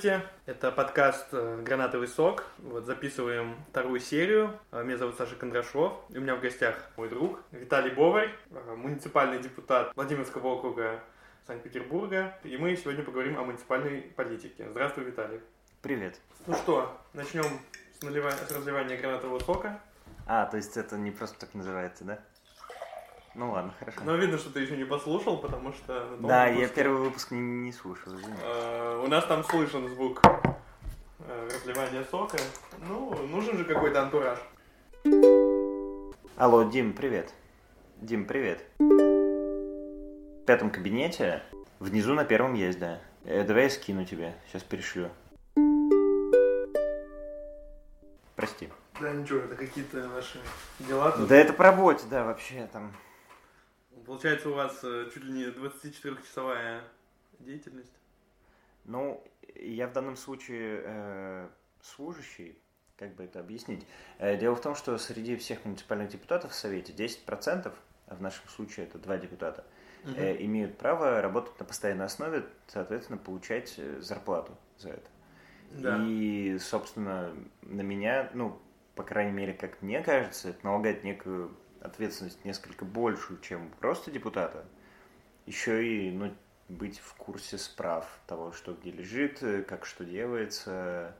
Здравствуйте, это подкаст э, «Гранатовый сок». Вот записываем вторую серию. Э, Меня зовут Саша Кондрашов. И у меня в гостях мой друг Виталий Боварь, э, муниципальный депутат Владимирского округа Санкт-Петербурга. И мы сегодня поговорим о муниципальной политике. Здравствуй, Виталий. Привет. Ну что, начнем с, налива... с разливания гранатового сока. А, то есть это не просто так называется, да? Ну ладно, хорошо. Но видно, что ты еще не послушал, потому что... да, я выпуске, первый выпуск не, не слушал, извини. э, У нас там слышен звук э, разливания сока. Ну, нужен же какой-то антураж. Алло, Дим, привет. Дим, привет. В пятом кабинете, внизу на первом есть, да. Э, давай я скину тебе, сейчас перешлю. Прости. Да ничего, это какие-то ваши дела тут. Да это по работе, да, вообще там. Получается, у вас э, чуть ли не 24-часовая деятельность. Ну, я в данном случае э, служащий, как бы это объяснить. Э, дело в том, что среди всех муниципальных депутатов в Совете 10%, а в нашем случае это два депутата, э, имеют право работать на постоянной основе, соответственно, получать э, зарплату за это. Да. И, собственно, на меня, ну, по крайней мере, как мне кажется, это налагает некую ответственность несколько большую, чем просто депутата. Еще и, ну, быть в курсе справ того, что где лежит, э, как что делается.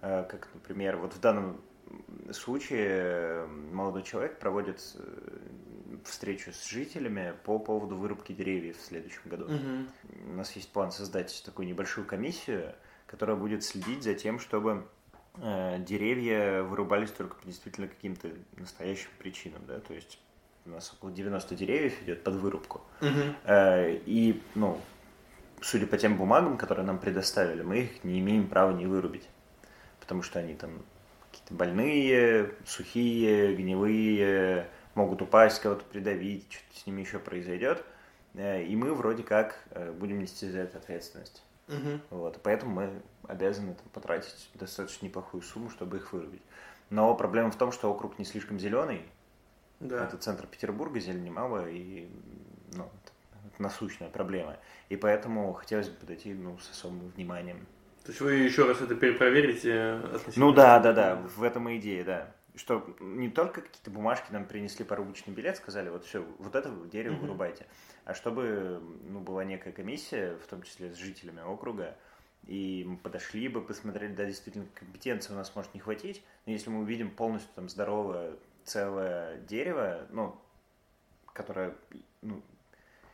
Э, Как, например, вот в данном случае э, молодой человек проводит встречу с жителями по поводу вырубки деревьев в следующем году. Мгм. У нас есть план создать такую небольшую комиссию, которая будет следить за тем, чтобы деревья вырубались только по действительно каким-то настоящим причинам, да, то есть у нас около 90 деревьев идет под вырубку. Э, и, ну, судя по тем бумагам, которые нам предоставили, мы их не имеем права не вырубить, потому что они там какие-то больные, сухие, гнилые, могут упасть, кого-то придавить, что-то с ними еще произойдет. Э, И мы вроде как э, будем нести за это ответственность. Мгм. Вот, поэтому мы обязаны там, потратить достаточно неплохую сумму, чтобы их вырубить. Но проблема в том, что округ не слишком зеленый. Да. Это центр Петербурга, зелени мало, и ну, это, насущная проблема. И поэтому хотелось бы подойти ну, с особым вниманием. То есть вы еще раз это перепроверите относительно... Ну да, да, да, в этом и идея, да. Что не только какие-то бумажки нам принесли порубочный билет, сказали, вот все, вот это дерево Мгм. вырубайте. А чтобы ну, была некая комиссия, в том числе с жителями округа, и мы подошли бы, посмотрели, да, действительно, компетенции у нас может не хватить, но если мы увидим полностью там здоровое, целое дерево, ну, которое, ну,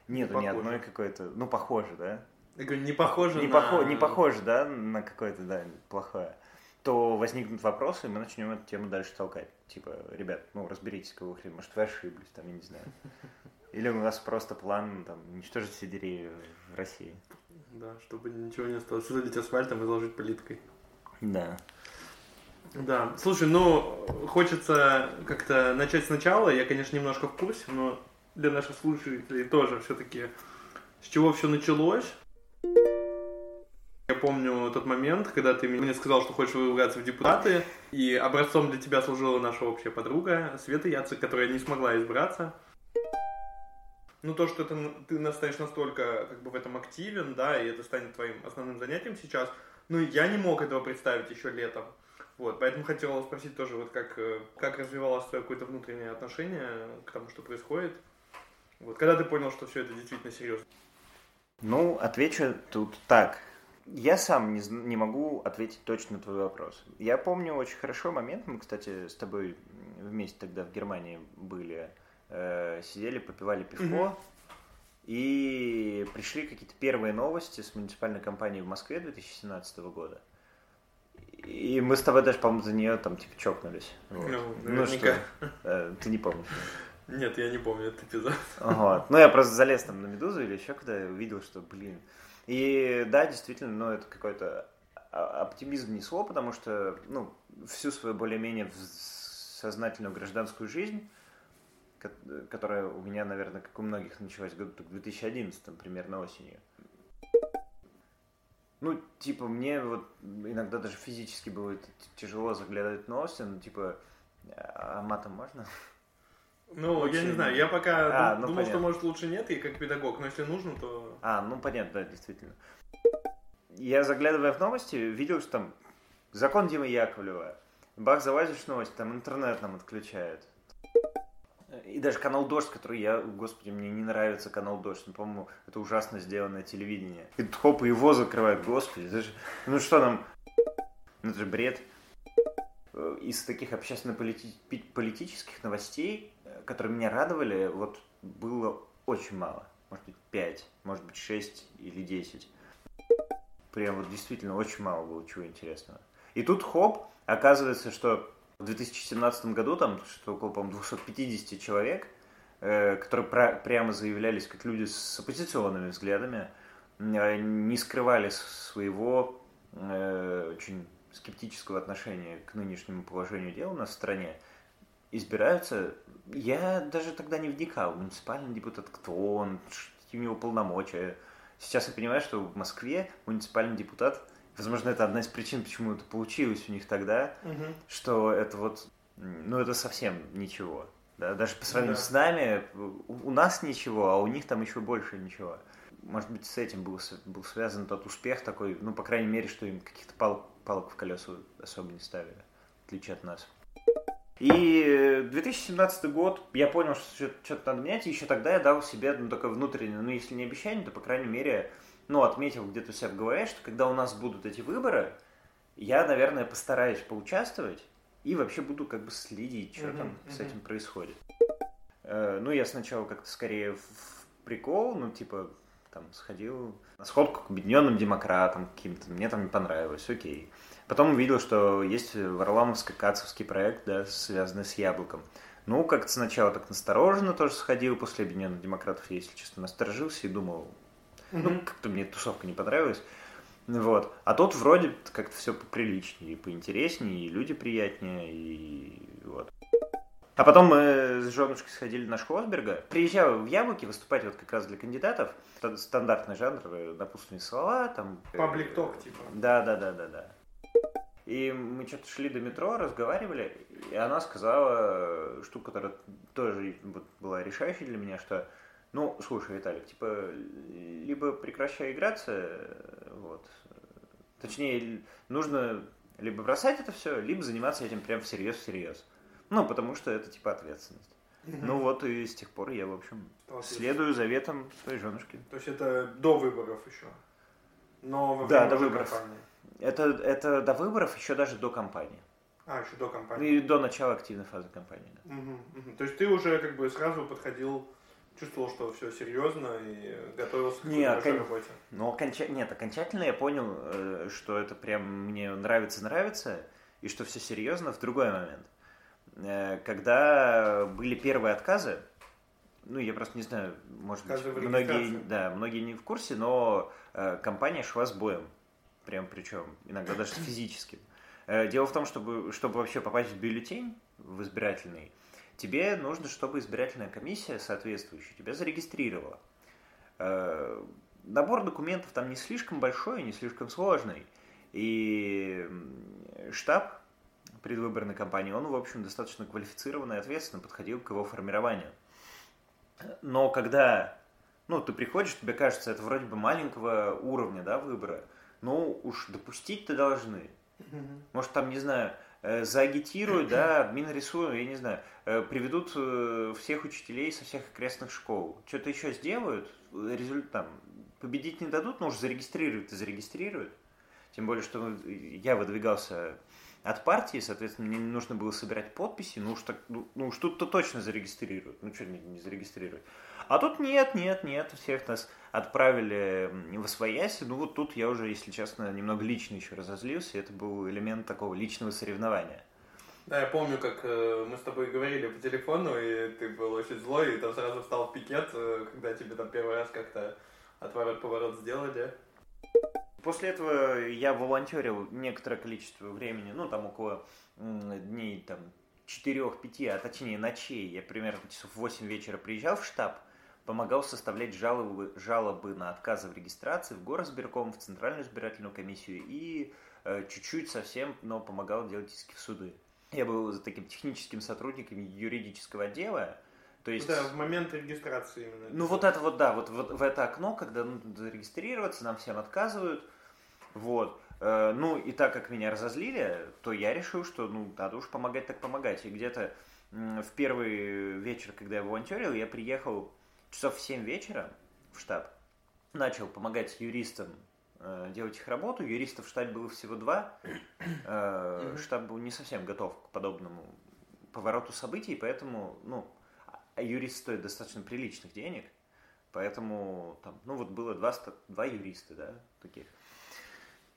нету ни Похоже. одной какой-то, ну, похоже, да, Я говорю, не похоже не, на... похо- не похоже, да, на какое-то, да, плохое, то возникнут вопросы, и мы начнем эту тему дальше толкать. Типа, ребят, ну, разберитесь, кого хрен, может, вы ошиблись, там, я не знаю. Или у нас просто план, там, уничтожить все деревья в России. Да, чтобы ничего не осталось. Залить асфальтом и заложить плиткой. Да. Да, слушай, ну, хочется как-то начать сначала. Я, конечно, немножко в курсе, но для наших слушателей тоже все-таки с чего все началось. Я помню тот момент, когда ты мне сказал, что хочешь выбраться в депутаты, и образцом для тебя служила наша общая подруга Света Яцек, которая не смогла избраться. Ну, то, что это, ты настанешь настолько как бы в этом активен, да, и это станет твоим основным занятием сейчас, ну, я не мог этого представить еще летом. Вот, поэтому хотел спросить тоже, вот как, э, как развивалось твое какое-то внутреннее отношение к тому, что происходит. Вот, когда ты понял, что все это действительно серьезно? Ну, отвечу тут так. Я сам не, не могу ответить точно на твой вопрос. Я помню очень хорошо момент, мы, кстати, с тобой вместе тогда в Германии были, э, сидели, попивали пивко, Мгм. и пришли какие-то первые новости с муниципальной кампании в Москве 2017 года. И мы с тобой даже, по-моему, за нее там типа чокнулись. Вот. Ну, Ну что, э, ты не помнишь. Нет, я не помню этот эпизод. Вот. Ну, я просто залез там на Медузу или еще когда я увидел, что, блин. И да, действительно, ну, это какой-то оптимизм несло, потому что, ну, всю свою более-менее сознательную гражданскую жизнь, которая у меня, наверное, как у многих началась году в 2011 примерно осенью. Ну, типа, мне вот иногда даже физически было тяжело заглядывать в новости, ну, типа, а матом можно? Ну, я не знаю, я пока А, дум- ну, думал, что понятно. может лучше нет, и как педагог, но если нужно, то... А, ну понятно, да, действительно. я, заглядывая в новости, видел, что там закон Димы Яковлева, бах, залазишь в новости, там интернет нам отключают. И даже канал «Дождь», который я, господи, мне не нравится канал «Дождь», ну, по-моему, это ужасно сделанное телевидение. И хоп, его закрывают, господи, это же, ну что нам, ну это же бред. Э, из таких общественно-политических новостей, э, которые меня радовали, вот было очень мало. Может быть, 5, может быть, 6 или 10. Прям вот действительно очень мало было чего интересного. И тут хоп, оказывается, что в 2017 году там что около, по-моему, 250 человек, э, которые про- прямо заявлялись как люди с оппозиционными взглядами, э, не скрывали своего э, очень скептического отношения к нынешнему положению дел у нас в стране, избираются, я даже тогда не вникал, муниципальный депутат, кто он, какие у него полномочия. Сейчас я понимаю, что в Москве муниципальный депутат, возможно, это одна из причин, почему это получилось у них тогда, угу. что это вот, ну это совсем ничего. Да? Даже по сравнению да. с нами, у нас ничего, а у них там еще больше ничего. Может быть, с этим был, был связан тот успех такой, ну, по крайней мере, что им каких-то пал, палок в колеса особо не ставили, в отличие от нас. И 2017 год, я понял, что что-то надо менять, и еще тогда я дал себе ну, такое внутреннее, ну, если не обещание, то, по крайней мере, ну, отметил где-то у себя в голове, что когда у нас будут эти выборы, я, наверное, постараюсь поучаствовать и вообще буду как бы следить, что mm-hmm, там mm-hmm. с этим происходит. Э, ну, я сначала как-то скорее в прикол, ну, типа, там, сходил на сходку к объединенным демократам каким-то, мне там не понравилось, окей. Потом увидел, что есть Варламовско-Кацовский проект, да, связанный с яблоком. Ну, как-то сначала так настороженно тоже сходил, после Объединенных Демократов, если честно, насторожился и думал, mm-hmm. ну, как-то мне тусовка не понравилась. Вот. А тут вроде как-то все поприличнее, поинтереснее, и люди приятнее, и вот. А потом мы с женушкой сходили на Шхлосберга. Приезжал в Яблоки выступать вот как раз для кандидатов. Стандартный жанр, напутственные слова, там... Паблик ток, типа. Да, да, да, да, да. И мы что-то шли до метро, разговаривали, и она сказала штуку, которая тоже была решающей для меня, что, ну, слушай, Виталик, типа, либо прекращай играться, вот, точнее, нужно либо бросать это все, либо заниматься этим прям всерьез-всерьез. Ну, потому что это, типа, ответственность. Угу. Ну вот и с тех пор я, в общем, следую заветам своей женушки. То есть это до выборов еще? Но во да, до выборов. Это, это до выборов, еще даже до кампании. А, еще до кампании. И до начала активной фазы кампании, да. Угу, угу. То есть ты уже как бы сразу подходил, чувствовал, что все серьезно и готовился к не, окон... работе? Ну, оконча... нет, окончательно я понял, э, что это прям мне нравится-нравится, и что все серьезно в другой момент. Э, когда были первые отказы, ну, я просто не знаю, может быть, многие, да, многие не в курсе, но э, компания шла с боем прям причем, иногда даже физическим. Дело в том, чтобы, чтобы вообще попасть в бюллетень, в избирательный, тебе нужно, чтобы избирательная комиссия соответствующая тебя зарегистрировала. Э, набор документов там не слишком большой, не слишком сложный. И штаб предвыборной кампании, он, в общем, достаточно квалифицированно и ответственно подходил к его формированию. Но когда ну, ты приходишь, тебе кажется, это вроде бы маленького уровня да, выбора, ну уж допустить-то должны. Может, там, не знаю, заагитируют, да, Минресурс, я не знаю, э, приведут э, всех учителей со всех окрестных школ. Что-то еще сделают, результат победить не дадут, но уж зарегистрируют и зарегистрируют. Тем более, что я выдвигался от партии, соответственно, мне не нужно было собирать подписи, ну уж, так, ну, ну уж тут-то точно зарегистрируют. Ну что не, не зарегистрировать? А тут нет, нет, нет, всех нас отправили в освояси. Ну вот тут я уже, если честно, немного лично еще разозлился. Это был элемент такого личного соревнования. Да, я помню, как э, мы с тобой говорили по телефону, и ты был очень злой, и там сразу встал в пикет, э, когда тебе там первый раз как-то отворот-поворот сделали. После этого я волонтерил некоторое количество времени, ну там около дней там 4-5, а точнее ночей. Я примерно часов 8 вечера приезжал в штаб, помогал составлять жалобы, жалобы на отказы в регистрации в горосбирком, в Центральную избирательную комиссию и э, чуть-чуть совсем, но помогал делать иски в суды. Я был таким техническим сотрудником юридического отдела, то есть... Да, в момент регистрации именно. Ну вот это вот, да, вот, вот в это окно, когда нужно зарегистрироваться, нам всем отказывают, Вот. Э, ну, и так как меня разозлили, то я решил, что, ну, надо уж помогать так помогать. И где-то в первый вечер, когда я волонтерил, я приехал часов в 7 вечера в штаб, начал помогать юристам э, делать их работу. Юристов в штабе было всего два. Э, штаб был не совсем готов к подобному повороту событий, поэтому, ну, а юрист стоит достаточно приличных денег, поэтому там, ну вот было два, два юриста, да, таких.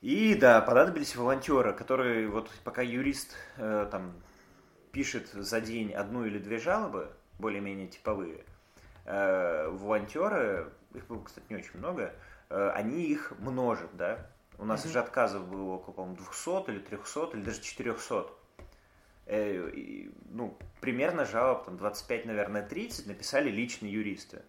И да, понадобились волонтеры, которые вот пока юрист э, там пишет за день одну или две жалобы, более-менее типовые, э, волонтеры, их было, кстати, не очень много, э, они их множат, да. У нас mm-hmm. же отказов было около, по-моему, 200 или 300 или даже 400. Э, и, ну, примерно жалоб, там, 25, наверное, 30 написали личные юристы.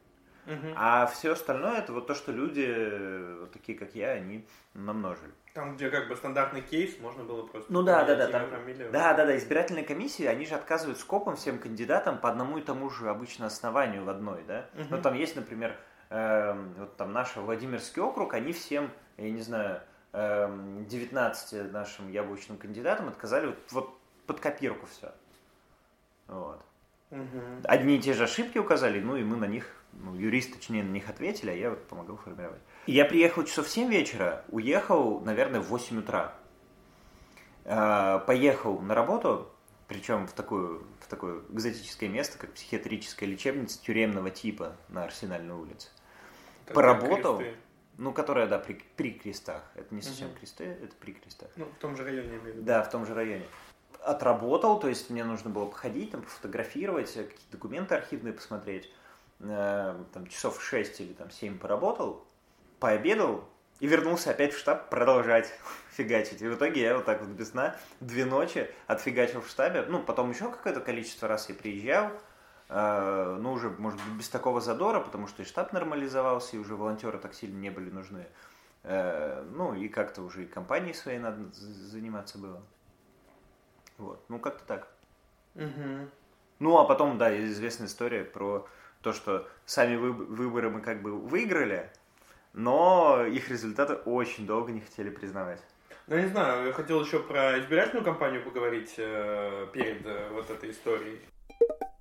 Угу. А все остальное это вот то, что люди, вот такие как я, они намножили. Там, где как бы стандартный кейс, можно было просто... Ну да, да, да. Там, да, да, да. Избирательные комиссии, они же отказывают скопом всем кандидатам по одному и тому же обычно основанию в одной, да. Угу. Ну там есть, например, э, вот там наш Владимирский округ, они всем, я не знаю, э, эм, 19 нашим яблочным кандидатам отказали вот, вот под копирку все. Вот. Угу. Одни и те же ошибки указали, ну и мы на них, ну, юрист, точнее, на них ответили, а я вот помогал формировать. Я приехал часов в 7 вечера, уехал, наверное, в 8 утра. А, поехал на работу, причем в, такую, в такое экзотическое место, как психиатрическая лечебница тюремного типа на Арсенальной улице. Так Поработал, ну, которая, да, при, при крестах. Это не совсем угу. кресты, это при крестах. Ну, в том же районе, я имею в виду. Да, в том же районе отработал, то есть мне нужно было походить, там, пофотографировать, э, какие-то документы архивные посмотреть. Э, там часов 6 или там 7 поработал, пообедал и вернулся опять в штаб продолжать фигачить. И в итоге я вот так вот без сна две ночи отфигачил в штабе. Ну, потом еще какое-то количество раз я приезжал, э, ну, уже, может быть, без такого задора, потому что и штаб нормализовался, и уже волонтеры так сильно не были нужны. Э, ну, и как-то уже и компанией своей надо заниматься было. Вот. Ну, как-то так. Угу. Ну, а потом, да, известная история про то, что сами выборы мы как бы выиграли, но их результаты очень долго не хотели признавать. Ну, я не знаю, я хотел еще про избирательную кампанию поговорить э, перед э, вот этой историей.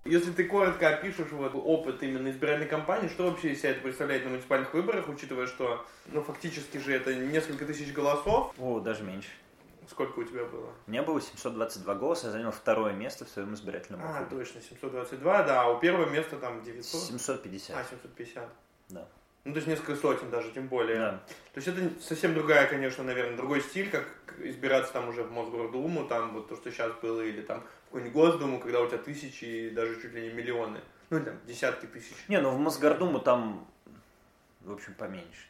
Если ты коротко опишешь вот опыт именно избирательной кампании, что вообще из себя это представляет на муниципальных выборах, учитывая, что, ну, фактически же это несколько тысяч голосов? О, даже меньше. Сколько у тебя было? У меня было 722 голоса, я занял второе место в своем избирательном округе. А, точно, 722, да, а у первого места там 900? 750. А, 750. Да. Ну, то есть несколько сотен даже, тем более. Да. То есть это совсем другая, конечно, наверное, другой стиль, как избираться там уже в Мосгордуму, там вот то, что сейчас было, или там какую-нибудь Госдуму, когда у тебя тысячи и даже чуть ли не миллионы. Ну, там, десятки тысяч. Не, ну в Мосгордуму там, в общем, поменьше.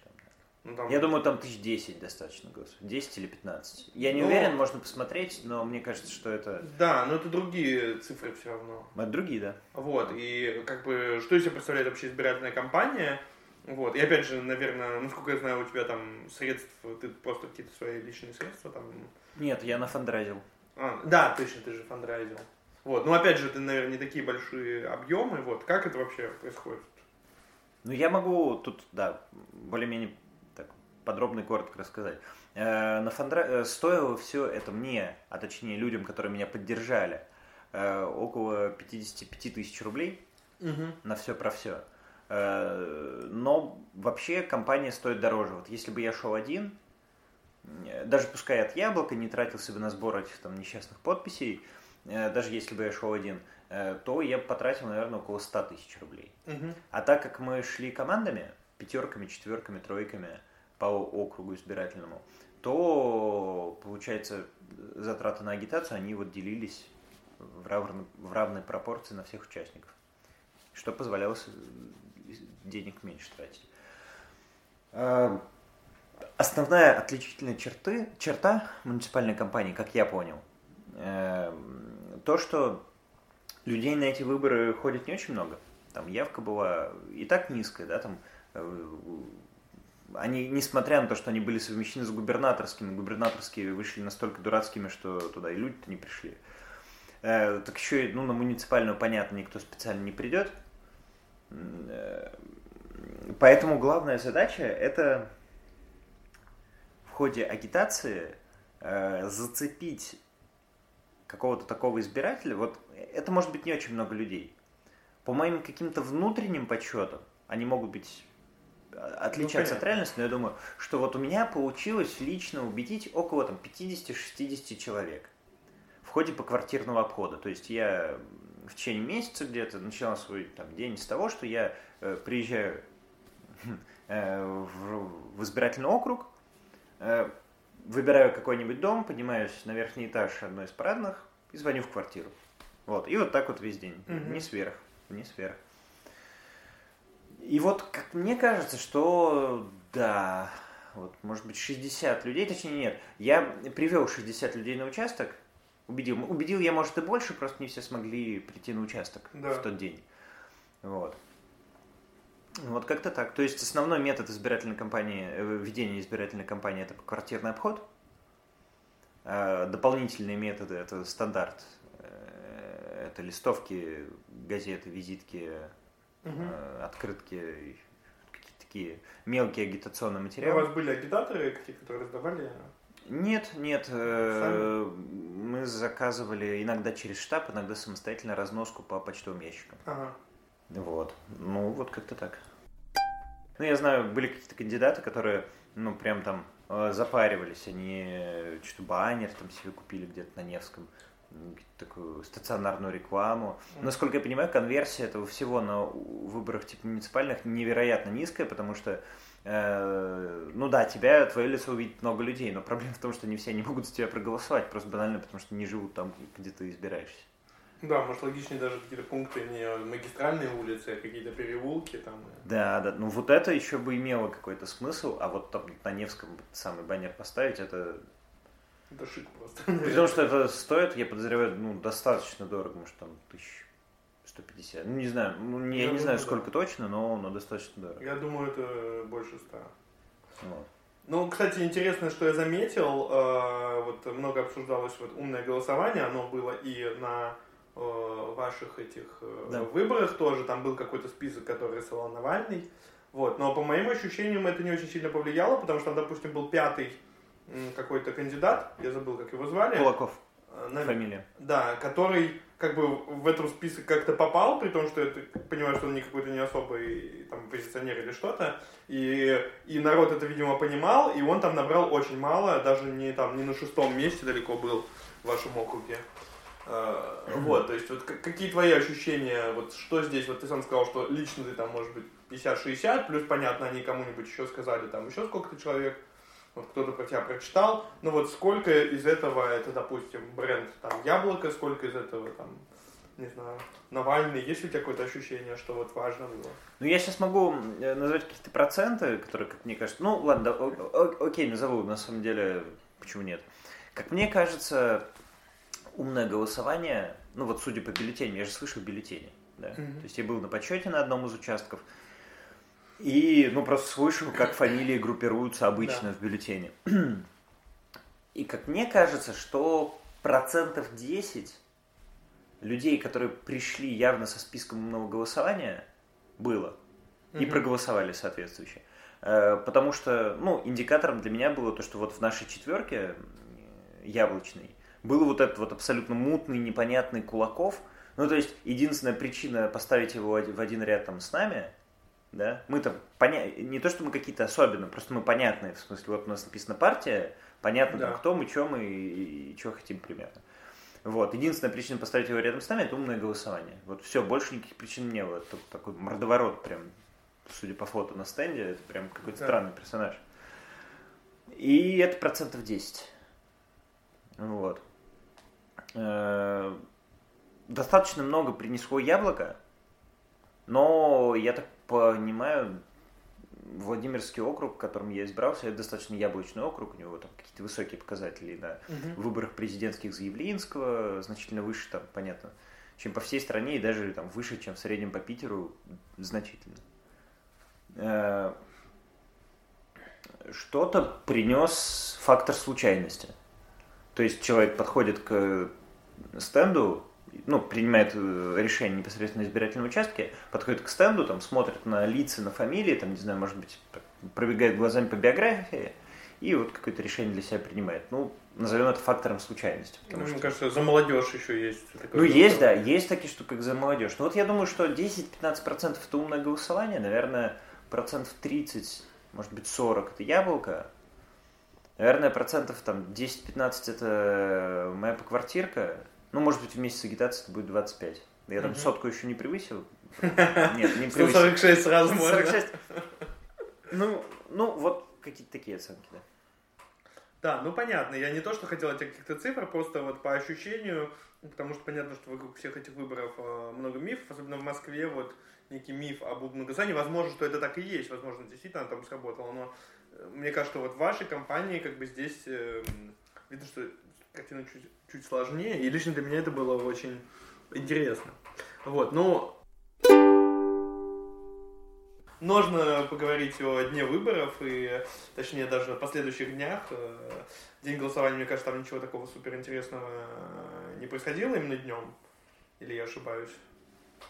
Ну, там... Я думаю, там тысяч десять достаточно голосов. 10 или 15. Я не ну... уверен, можно посмотреть, но мне кажется, что это... Да, но это другие цифры все равно. Это другие, да. Вот, и как бы, что из себя представляет вообще избирательная кампания? Вот, и опять же, наверное, насколько я знаю, у тебя там средств, ты просто какие-то свои личные средства там... Нет, я на фандрайзил. А, да, точно, ты же фандрайзил. Вот, ну опять же, это, наверное, не такие большие объемы, вот, как это вообще происходит? Ну, я могу тут, да, более-менее подробно и коротко рассказать. Э, на фондра... Э, стоило все это мне, а точнее людям, которые меня поддержали, э, около 55 тысяч рублей угу. на все про все. Но вообще компания стоит дороже. Вот если бы я шел один, даже пускай от яблока не тратился бы на сбор этих там несчастных подписей, даже если бы я шел один, то я потратил, наверное, около 100 тысяч рублей. Угу. А так как мы шли командами, пятерками, четверками, тройками, по округу избирательному, то, получается, затраты на агитацию, они вот делились в равной, в равной пропорции на всех участников, что позволяло денег меньше тратить. А, основная отличительная черты, черта муниципальной компании, как я понял, э, то, что людей на эти выборы ходит не очень много. Там явка была и так низкая, да, там э, они, несмотря на то, что они были совмещены с губернаторскими, губернаторские вышли настолько дурацкими, что туда и люди-то не пришли. Э, так еще и ну, на муниципальную, понятно, никто специально не придет. Э, поэтому главная задача это в ходе агитации э, зацепить какого-то такого избирателя, вот это может быть не очень много людей. По моим каким-то внутренним подсчетам, они могут быть отличаться ну, от реальности, но я думаю, что вот у меня получилось лично убедить около там 50-60 человек в ходе поквартирного обхода. То есть я в течение месяца где-то начинал свой там, день с того, что я э, приезжаю э, в, в избирательный округ, э, выбираю какой-нибудь дом, поднимаюсь на верхний этаж одной из парадных и звоню в квартиру. Вот. И вот так вот весь день. Угу. Не сверх. Не сверх. И вот, как мне кажется, что да, вот, может быть, 60 людей, точнее нет, я привел 60 людей на участок, убедил. Убедил я, может, и больше, просто не все смогли прийти на участок да. в тот день. Вот. Вот как-то так. То есть основной метод избирательной кампании, э, ведения избирательной кампании это квартирный обход. А дополнительные методы это стандарт. Э, это листовки, газеты, визитки, угу. открытки, какие-то такие мелкие агитационные материалы. у вас были агитаторы, какие, которые раздавали нет, нет. Сами? Мы заказывали иногда через штаб, иногда самостоятельно разноску по почтовым ящикам. Ага. Вот. Ну, вот как-то так. Ну, я знаю, были какие-то кандидаты, которые, ну, прям там э, запаривались. Они что-то баннер там себе купили где-то на Невском такую стационарную рекламу. Насколько я понимаю, конверсия этого всего на выборах типа муниципальных невероятно низкая, потому что Э, ну да, тебя, твое лицо увидит много людей, но проблема в том, что не все не могут за тебя проголосовать, просто банально, потому что не живут там, где ты избираешься. Да, может логичнее даже какие-то пункты не магистральные улицы, а какие-то переулки там. Да, да, ну вот это еще бы имело какой-то смысл, а вот там на Невском самый баннер поставить, это... Это шик просто. Потому что это стоит, я подозреваю, ну, достаточно дорого, может там тысяч 150. Ну, не знаю, ну, не, я, я не знаю, сколько точно, но, но достаточно дорого. Я думаю, это больше 100. Вот. Ну, кстати, интересно, что я заметил, э, вот много обсуждалось вот умное голосование, оно было и на э, ваших этих э, да. выборах тоже, там был какой-то список, который рисовал Навальный, вот, но по моим ощущениям это не очень сильно повлияло, потому что, допустим, был пятый какой-то кандидат, я забыл, как его звали. Кулаков. Э, на... Фамилия. Да, который как бы в этот список как-то попал, при том, что я понимаю, что он не какой-то не особый там позиционер или что-то, и, и народ это, видимо, понимал, и он там набрал очень мало, даже не там не на шестом месте далеко был в вашем округе. Uh, вот, то есть, вот какие твои ощущения, вот что здесь, вот ты сам сказал, что лично ты там, может быть, 50-60, плюс, понятно, они кому-нибудь еще сказали, там, еще сколько-то человек, вот кто-то про тебя прочитал, ну вот сколько из этого это, допустим, бренд там Яблоко, сколько из этого там, не знаю, Навальный, есть ли у тебя какое-то ощущение, что вот важно было? Ну, я сейчас могу э, назвать какие-то проценты, которые, как мне кажется, ну, ладно, окей, назову, на самом деле, почему нет. Как мне кажется, умное голосование, ну вот судя по бюллетеням, я же слышал бюллетени, да, mm-hmm. то есть я был на подсчете на одном из участков, и, ну, просто слышал, как фамилии группируются обычно да. в бюллетене. И как мне кажется, что процентов 10 людей, которые пришли явно со списком умного голосования, было. И угу. проголосовали соответствующе. Э, потому что, ну, индикатором для меня было то, что вот в нашей четверке яблочной был вот этот вот абсолютно мутный, непонятный Кулаков. Ну, то есть, единственная причина поставить его в один ряд там с нами – да, мы-то поня... не то, что мы какие-то особенные, просто мы понятные, в смысле, вот у нас написана партия, понятно, да. там, кто мы, что мы и, и что хотим примерно. Вот. Единственная причина поставить его рядом с нами – это умное голосование. Вот все, больше никаких причин не было. Это такой мордоворот прям, судя по фото на стенде, это прям какой-то да. странный персонаж. И это процентов 10. Вот. Э, достаточно много принесло яблоко, но я так понимаю, Владимирский округ, в котором я избрался, это достаточно яблочный округ, у него там какие-то высокие показатели на угу. выборах президентских Заявлинского, значительно выше, там, понятно, чем по всей стране, и даже там выше, чем в среднем по Питеру, значительно. Э, что-то принес фактор случайности. То есть человек подходит к стенду, ну, принимает э, решение непосредственно на избирательном участке, подходит к стенду, там, смотрит на лица, на фамилии, там, не знаю, может быть, пробегает глазами по биографии, и вот какое-то решение для себя принимает. Ну, назовем это фактором случайности. Ну, мне кажется, за молодежь еще есть. Ну, есть, да, есть такие штуки, как за молодежь. Но вот я думаю, что 10-15% это умное голосование, наверное, процентов 30, может быть, 40 это яблоко, Наверное, процентов там 10-15 это моя поквартирка. Ну, может быть, вместе с агитацией это будет 25. Я там сотку еще не превысил. Нет, не превысил. 146 сразу можно. Ну, ну, вот какие-то такие оценки, да. Да, ну понятно. Я не то, что хотел этих каких-то цифр, просто вот по ощущению, потому что понятно, что вокруг всех этих выборов э, много мифов, особенно в Москве, вот некий миф об многозании. Возможно, что это так и есть, возможно, действительно там сработало, но мне кажется, вот в вашей компании как бы здесь э, видно, что картина чуть, чуть сложнее, и лично для меня это было очень интересно. Вот, ну, нужно поговорить о дне выборов и, точнее, даже о последующих днях. Э, день голосования, мне кажется, там ничего такого суперинтересного не происходило именно днем. Или я ошибаюсь?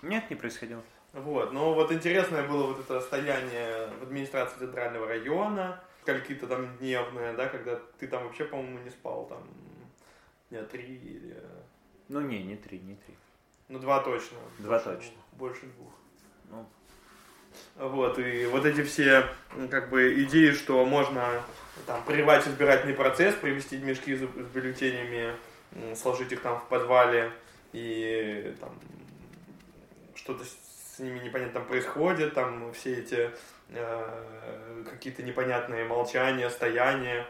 Нет, не происходило. Вот, но вот интересное было вот это стояние в администрации центрального района, какие-то там дневные, да, когда ты там вообще, по-моему, не спал, там, дня три или... Ну, не, не три, не три. Ну, два точно. Два больше точно. Двух, больше двух. Ну. Вот, и вот эти все, как бы, идеи, что можно там прервать избирательный процесс, привести мешки с, бюллетенями, сложить их там в подвале и там что-то с ними непонятно происходит, там все эти э, какие-то непонятные молчания, стояния.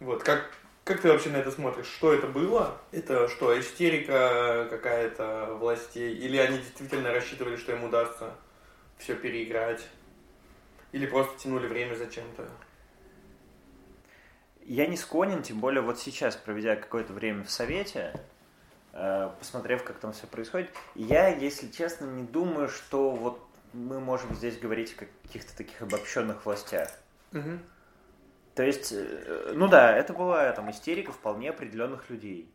Вот, как, как ты вообще на это смотришь? Что это было? Это что, истерика какая-то властей? Или они действительно рассчитывали, что им удастся все переиграть? Или просто тянули время зачем-то? Я не склонен, тем более вот сейчас, проведя какое-то время в Совете, Э, посмотрев, как там все происходит. Я, если честно, не думаю, что вот мы можем здесь говорить о каких-то таких обобщенных властях. Угу. То есть, э, ну да, это была там истерика вполне определенных людей.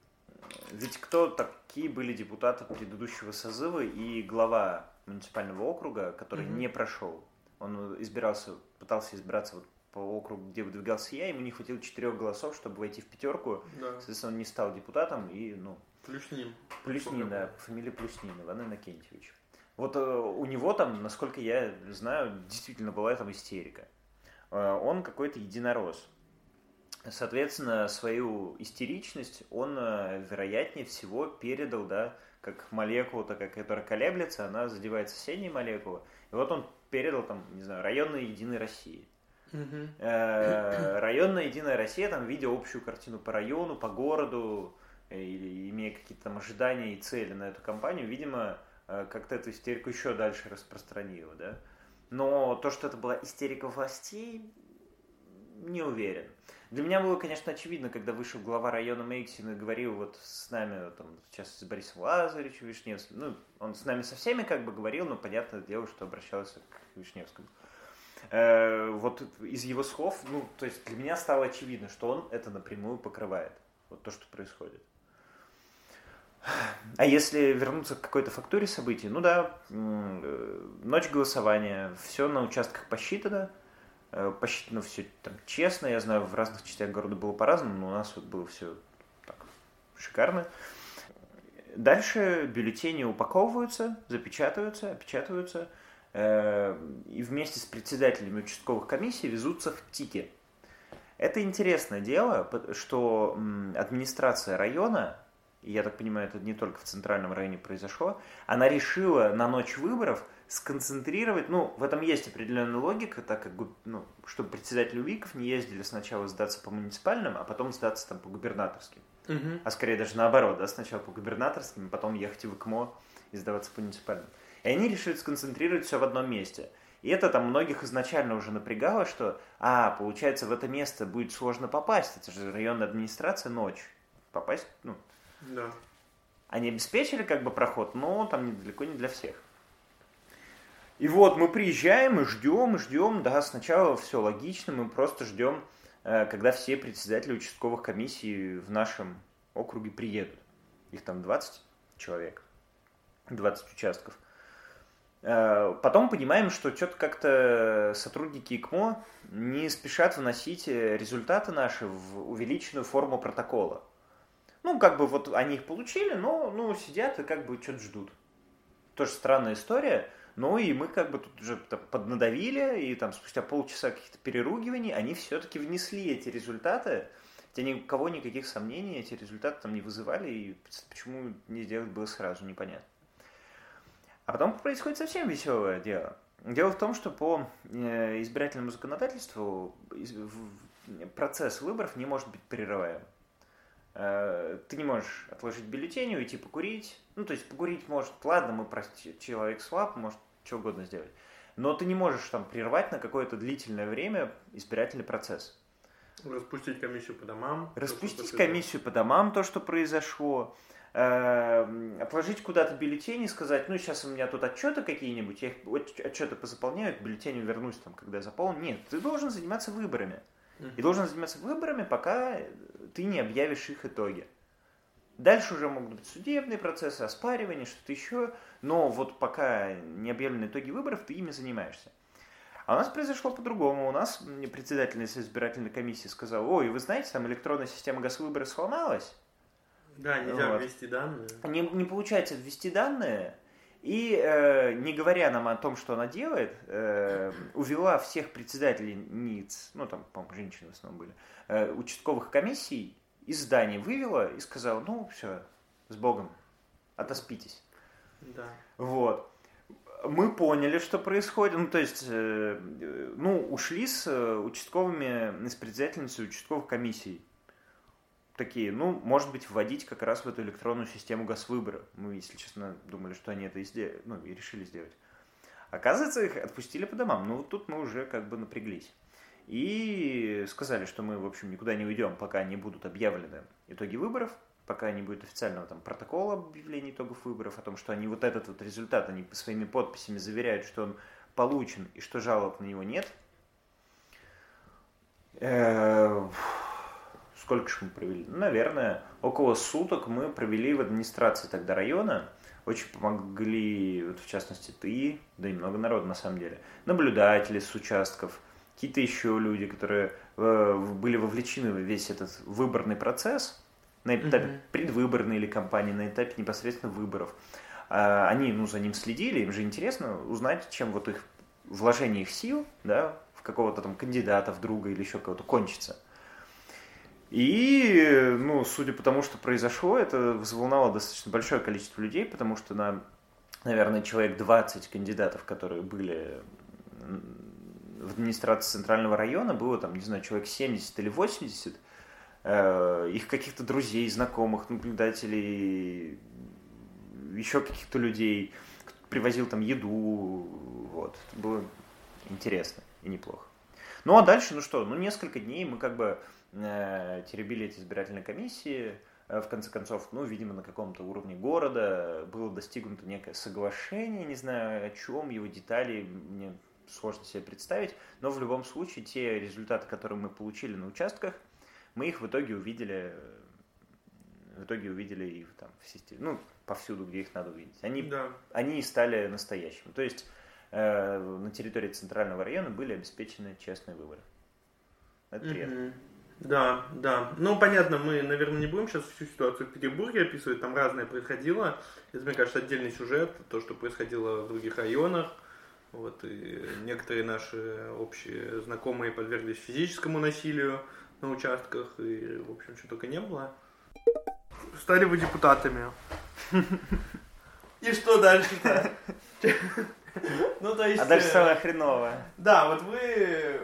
Ведь кто такие были депутаты предыдущего созыва и глава муниципального округа, который угу. не прошел? Он избирался, пытался избираться вот по округу, где выдвигался я, ему не хватило четырех голосов, чтобы войти в пятерку. Да. Соответственно, он не стал депутатом и, ну, Плюснин. Плюснин, да, фамилия Плюснин, Иван Иннокентьевич. Вот э, у него там, насколько я знаю, действительно была там истерика. Э, он какой-то единорос. Соответственно, свою истеричность он, э, вероятнее всего, передал, да, как молекула, такая, которая колеблется, она задевает соседние молекулы. И вот он передал там, не знаю, районной Единой России. Районная Единая Россия, там, видя общую картину по району, по городу, Э, или имея какие-то там ожидания и цели на эту компанию, видимо, э, как-то эту истерику еще дальше распространила, да. Но то, что это была истерика властей, не уверен. Для меня было, конечно, очевидно, когда вышел глава района Мейксин и говорил вот с нами, там, сейчас с Борисом Лазаревичем Вишневским, ну, он с нами со всеми как бы говорил, но понятное дело, что обращался к Вишневскому. Э, вот из его слов, ну, то есть для меня стало очевидно, что он это напрямую покрывает, вот то, что происходит. А если вернуться к какой-то фактуре событий, ну да, э, ночь голосования, все на участках посчитано, э, посчитано все там честно, я знаю, в разных частях города было по-разному, но у нас вот было все так шикарно. Дальше бюллетени упаковываются, запечатываются, опечатываются, э, и вместе с председателями участковых комиссий везутся в ТИКе. Это интересное дело, что администрация района я так понимаю, это не только в центральном районе произошло, она решила на ночь выборов сконцентрировать, ну, в этом есть определенная логика, так как, ну, чтобы председатели УИКов не ездили сначала сдаться по муниципальным, а потом сдаться там по губернаторским. Угу. А скорее даже наоборот, да, сначала по губернаторским, а потом ехать в ИКМО и сдаваться по муниципальным. И они решили сконцентрировать все в одном месте. И это там многих изначально уже напрягало, что, а, получается, в это место будет сложно попасть, это же районная администрация ночь. Попасть, ну, да. Они обеспечили как бы проход, но там далеко не для всех. И вот мы приезжаем и ждем, и ждем, да, сначала все логично, мы просто ждем, э, когда все председатели участковых комиссий в нашем округе приедут. Их там 20 человек, 20 участков. Э, потом понимаем, что что-то как-то сотрудники ИКМО не спешат вносить результаты наши в увеличенную форму протокола. Ну, как бы вот они их получили, но ну, сидят и как бы что-то ждут. Тоже странная история. Ну и мы как бы тут уже поднадавили, и там спустя полчаса каких-то переругиваний они все-таки внесли эти результаты. Хотя ни у кого никаких сомнений эти результаты там не вызывали, и почему не сделать было сразу, непонятно. А потом происходит совсем веселое дело. Дело в том, что по э, избирательному законодательству процесс выборов не может быть прерываем. Э, ты не можешь отложить бюллетень, уйти покурить. Ну, то есть покурить может, ладно, мы прости, человек слаб, может что угодно сделать. Но ты не можешь там прервать на какое-то длительное время избирательный процесс. Распустить комиссию по домам. Распустить комиссию по домам, то, что произошло. Э, отложить куда-то бюллетени и сказать, ну, сейчас у меня тут отчеты какие-нибудь, я их отчеты позаполняю, к бюллетеню вернусь, там, когда я заполню. Нет, ты должен заниматься выборами. И должен заниматься выборами, пока ты не объявишь их итоги. Дальше уже могут быть судебные процессы, оспаривания, что-то еще, но вот пока не объявлены итоги выборов, ты ими занимаешься. А у нас произошло по-другому. У нас председатель избирательной комиссии сказал, ой, вы знаете, там электронная система газвыбора сломалась. Да, нельзя вот. ввести данные. Не, не получается ввести данные, и, э, не говоря нам о том, что она делает, э, увела всех председателей НИЦ, ну там, по-моему, женщины в основном были, э, участковых комиссий из здания вывела и сказала, ну все, с Богом, отоспитесь. Да. Вот. Мы поняли, что происходит. Ну, то есть, э, ну, ушли с э, участковыми, с председательницей участковых комиссий такие, ну, может быть, вводить как раз в эту электронную систему газвыбора. Мы, если честно, думали, что они это и, сделали, ну, и решили сделать. Оказывается, их отпустили по домам. Ну, вот тут мы уже как бы напряглись. И сказали, что мы, в общем, никуда не уйдем, пока не будут объявлены итоги выборов, пока не будет официального там протокола объявления итогов выборов, о том, что они вот этот вот результат, они своими подписями заверяют, что он получен и что жалоб на него нет. Э, сколько же мы провели? Наверное, около суток мы провели в администрации тогда района. Очень помогли, вот в частности, ты, да и много народа на самом деле. Наблюдатели с участков, какие-то еще люди, которые э, были вовлечены в весь этот выборный процесс, на этапе mm-hmm. предвыборной или кампании, на этапе непосредственно выборов. А, они ну, за ним следили, им же интересно узнать, чем вот их вложение их сил да, в какого-то там кандидата, в друга или еще кого-то кончится. И, ну, судя по тому, что произошло, это взволновало достаточно большое количество людей, потому что на, наверное, человек 20 кандидатов, которые были в администрации центрального района, было там, не знаю, человек 70 или 80, э, их каких-то друзей, знакомых, наблюдателей, еще каких-то людей, привозил там еду, вот, это было интересно и неплохо. Ну, а дальше, ну что, ну, несколько дней мы как бы теребили эти избирательные комиссии. Э, в конце концов, ну, видимо, на каком-то уровне города было достигнуто некое соглашение, не знаю о чем, его детали мне сложно себе представить, но в любом случае те результаты, которые мы получили на участках, мы их в итоге увидели в итоге увидели и там в системе, ну, повсюду, где их надо увидеть. Они, да. они стали настоящими. То есть э, на территории центрального района были обеспечены честные выборы. Это приятно. Mm-hmm. Да, да. Ну, понятно, мы, наверное, не будем сейчас всю ситуацию в Петербурге описывать, там разное происходило. Это, мне кажется, отдельный сюжет, то, что происходило в других районах. Вот, и некоторые наши общие знакомые подверглись физическому насилию на участках, и, в общем, что только не было. Стали вы депутатами. И что дальше-то? Ну, то есть... А дальше самое хреновое. Да, вот вы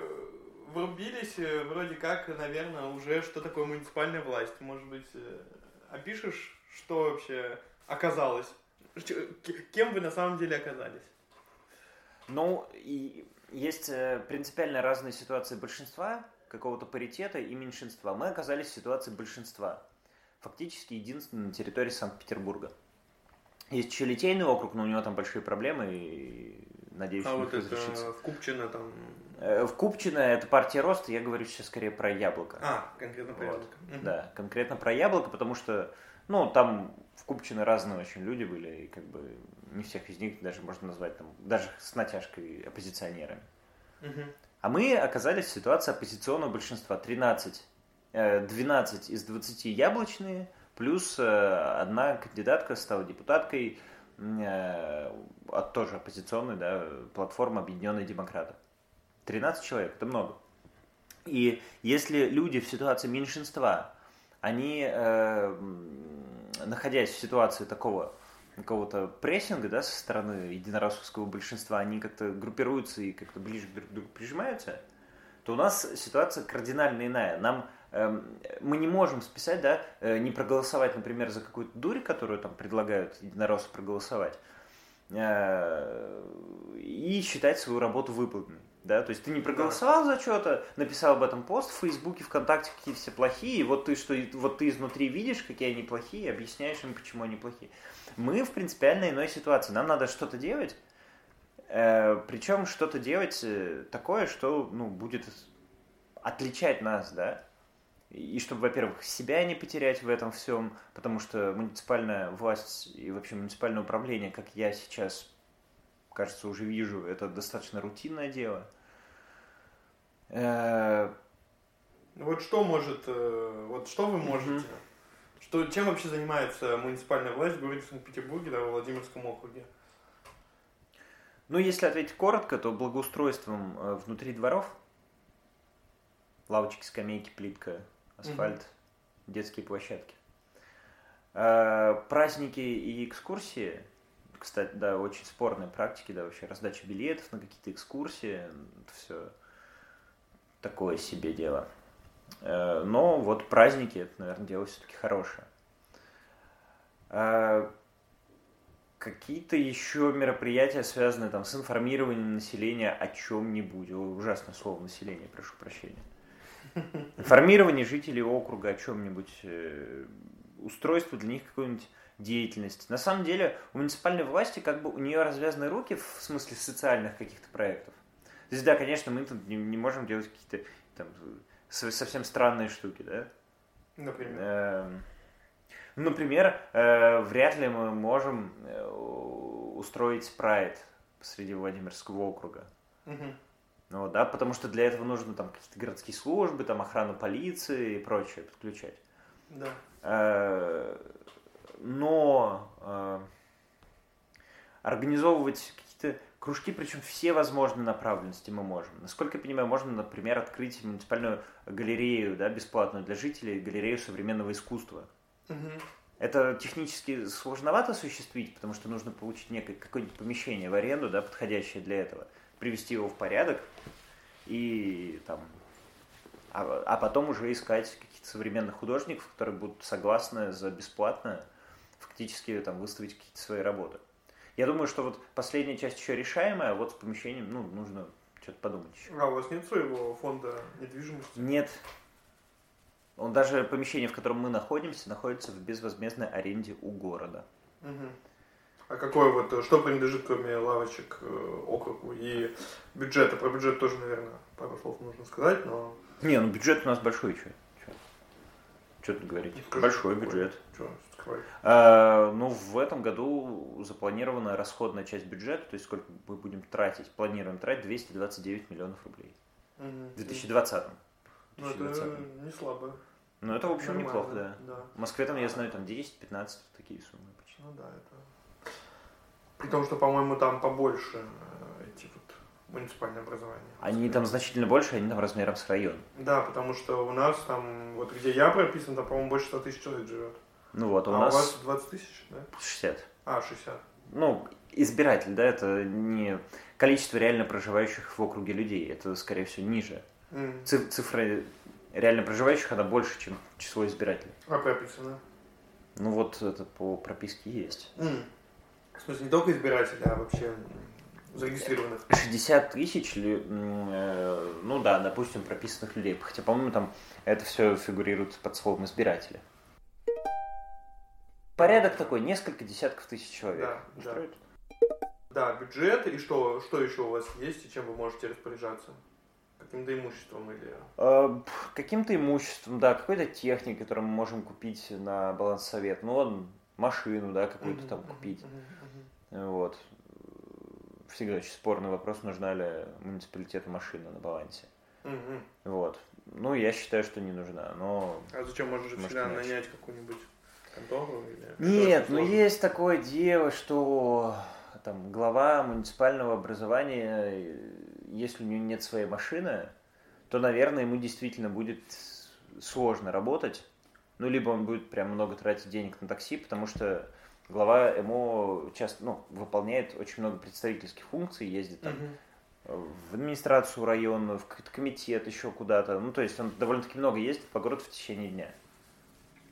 врубились э, вроде как, наверное, уже что такое муниципальная власть. Может быть, э, опишешь, что вообще оказалось? Кем вы на самом деле оказались? Ну, и есть э, принципиально разные ситуации большинства, какого-то паритета и меньшинства. Мы оказались в ситуации большинства. Фактически единственный на территории Санкт-Петербурга. Есть еще Литейный округ, но у него там большие проблемы, и надеюсь, а вот это в Купчино там в Купчино это партия роста, я говорю сейчас скорее про яблоко. А, конкретно про вот. яблоко. Да, конкретно про яблоко, потому что Ну, там в Купчино разные очень люди были, и как бы не всех из них даже можно назвать там, даже с натяжкой оппозиционерами. Мгм. А мы оказались в ситуации оппозиционного большинства. 13, э, 12 из 20 яблочные, плюс э, одна кандидатка стала депутаткой э, от тоже оппозиционной да, платформы Объединенные демократы. 13 человек, это много. И если люди в ситуации меньшинства, они, э, находясь в ситуации такого какого-то прессинга, да, со стороны единороссовского большинства, они как-то группируются и как-то ближе друг к другу прижимаются, то у нас ситуация кардинально иная. Нам эм, мы не можем списать, да, э, не проголосовать, например, за какую-то дурь, которую там предлагают единороссы проголосовать, э, и считать свою работу выполненной. Да? То есть ты не проголосовал за что-то, написал об этом пост в Фейсбуке, ВКонтакте, какие все плохие, и вот ты, что, вот ты изнутри видишь, какие они плохие, объясняешь им, почему они плохие. Мы в принципиально иной ситуации. Нам надо что-то делать, э, причем что-то делать э, такое, что ну, будет отличать нас, да, и чтобы, во-первых, себя не потерять в этом всем, потому что муниципальная власть и вообще муниципальное управление, как я сейчас, кажется, уже вижу, это достаточно рутинное дело. Э, Вот что может, э, вот что вы можете? Что, чем вообще занимается муниципальная власть в городе Санкт-Петербурге, да, во Владимирском округе? Ну, если ответить коротко, то благоустройством э, внутри дворов, лавочки, скамейки, плитка, асфальт, детские площадки. Праздники и экскурсии, кстати, да, очень спорные практики, да, вообще раздача билетов на какие-то экскурсии, это все такое себе дело. Э, Но вот праздники, это, наверное, дело все-таки хорошее. Э, Какие-то еще мероприятия, связанные там с информированием населения о чем-нибудь. Ужасное слово население, прошу прощения. Информирование жителей округа о чем-нибудь, э, устройство для них какой-нибудь деятельности. На самом деле у муниципальной власти как бы у нее развязаны руки в смысле социальных каких-то проектов. То есть, да, конечно, мы тут не, не можем делать какие-то там со- совсем странные штуки, да? Например. Эм, ну, Например, э, вряд ли мы можем э, устроить прайд посреди Владимирского округа. Мгм. Ну, вот, да, потому что для этого нужно там какие-то городские службы, там охрану полиции и прочее подключать. Да. Э, Но э, организовывать какие-то кружки, причем все возможные направленности мы можем. Насколько я понимаю, можно, например, открыть муниципальную галерею, да, бесплатную для жителей, галерею современного искусства. Мгм. Это технически сложновато осуществить, потому что нужно получить некое какое-нибудь помещение в аренду, да, подходящее для этого, привести его в порядок и там, а, а потом уже искать каких-то современных художников, которые будут согласны за бесплатно фактически там выставить какие-то свои работы. Я думаю, что вот последняя часть еще решаемая, а вот с помещением, ну, нужно что-то подумать еще. А у вас нет своего фонда недвижимости? Нет. Он даже помещение, в котором мы находимся, находится в безвозмездной аренде у города. Мгм. А какой вот, что принадлежит, кроме лавочек, э, округу и бюджета? Про бюджет тоже, наверное, пару слов нужно сказать, но... Не, ну бюджет у нас большой, что? Что тут говорить? Скажи, большой какой? бюджет. Что скрывать? А, ну, в этом году запланирована расходная часть бюджета, то есть сколько мы будем тратить, планируем тратить 229 миллионов рублей. Мгм. В 2020. Ну, это 2020. не слабо. Ну, это, в общем, Нормально, неплохо, да. да. В Москве там, я знаю, там 10-15 такие суммы почти. Ну да, это... При том, что, по-моему, там побольше э, эти вот муниципальные образования. Они там значительно больше, они там размером с район. Да, потому что у нас там, вот где я прописан, там, по-моему, больше 100 тысяч человек живет. Ну вот, а А, у нас у вас 20 тысяч, да? 60. А, 60. Ну, избиратель, да, это не количество реально проживающих в округе людей, это, скорее всего, ниже. М. Ци- Цифра реально проживающих, она больше, чем число избирателей. А прописано? Ну вот это по прописке есть. М. В смысле, не только избиратели, а вообще зарегистрированных. 60 тысяч, э, ну да, допустим, прописанных людей. Хотя, по-моему, там это все фигурирует под словом избиратели. Порядок такой, несколько десятков тысяч человек. Да, да. Устроит? Да, бюджет и что, что еще у вас есть и чем вы можете распоряжаться? Как каким-то имуществом или... Э, каким-то имуществом, да, какой-то техникой, которую мы можем купить на баланс совет. Ну, он машину, да, какую-то там купить. Вот. Всегда очень спорный вопрос, нужна ли муниципалитету машина на балансе. Вот. Ну, я считаю, что не нужна, но... А зачем можно же всегда нанять какую-нибудь контору? Или... Нет, ну есть такое дело, что там глава муниципального образования, если у него нет своей машины, то, наверное, ему действительно будет сложно работать. Ну, либо он будет прям много тратить денег на такси, потому что глава ему часто ну, выполняет очень много представительских функций, ездит там угу. в администрацию района, в комитет, еще куда-то. Ну, то есть он довольно-таки много ездит по городу в течение дня.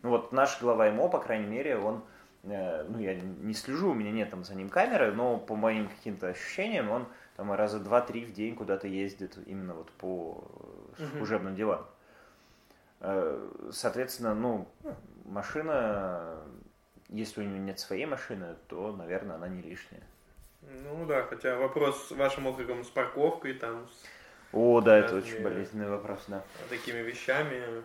Ну, вот наш глава МО, по крайней мере, он Э, ну, я не слежу, у меня нет там за ним камеры, но по моим каким-то ощущениям он там раза два-три в день куда-то ездит именно вот по служебным uh делам. Э, соответственно, ну, машина, если у него нет своей машины, то, наверное, она не лишняя. Ну да, хотя вопрос с вашим округом с парковкой там. С О, да, это очень болезненный вопрос, да. Такими вещами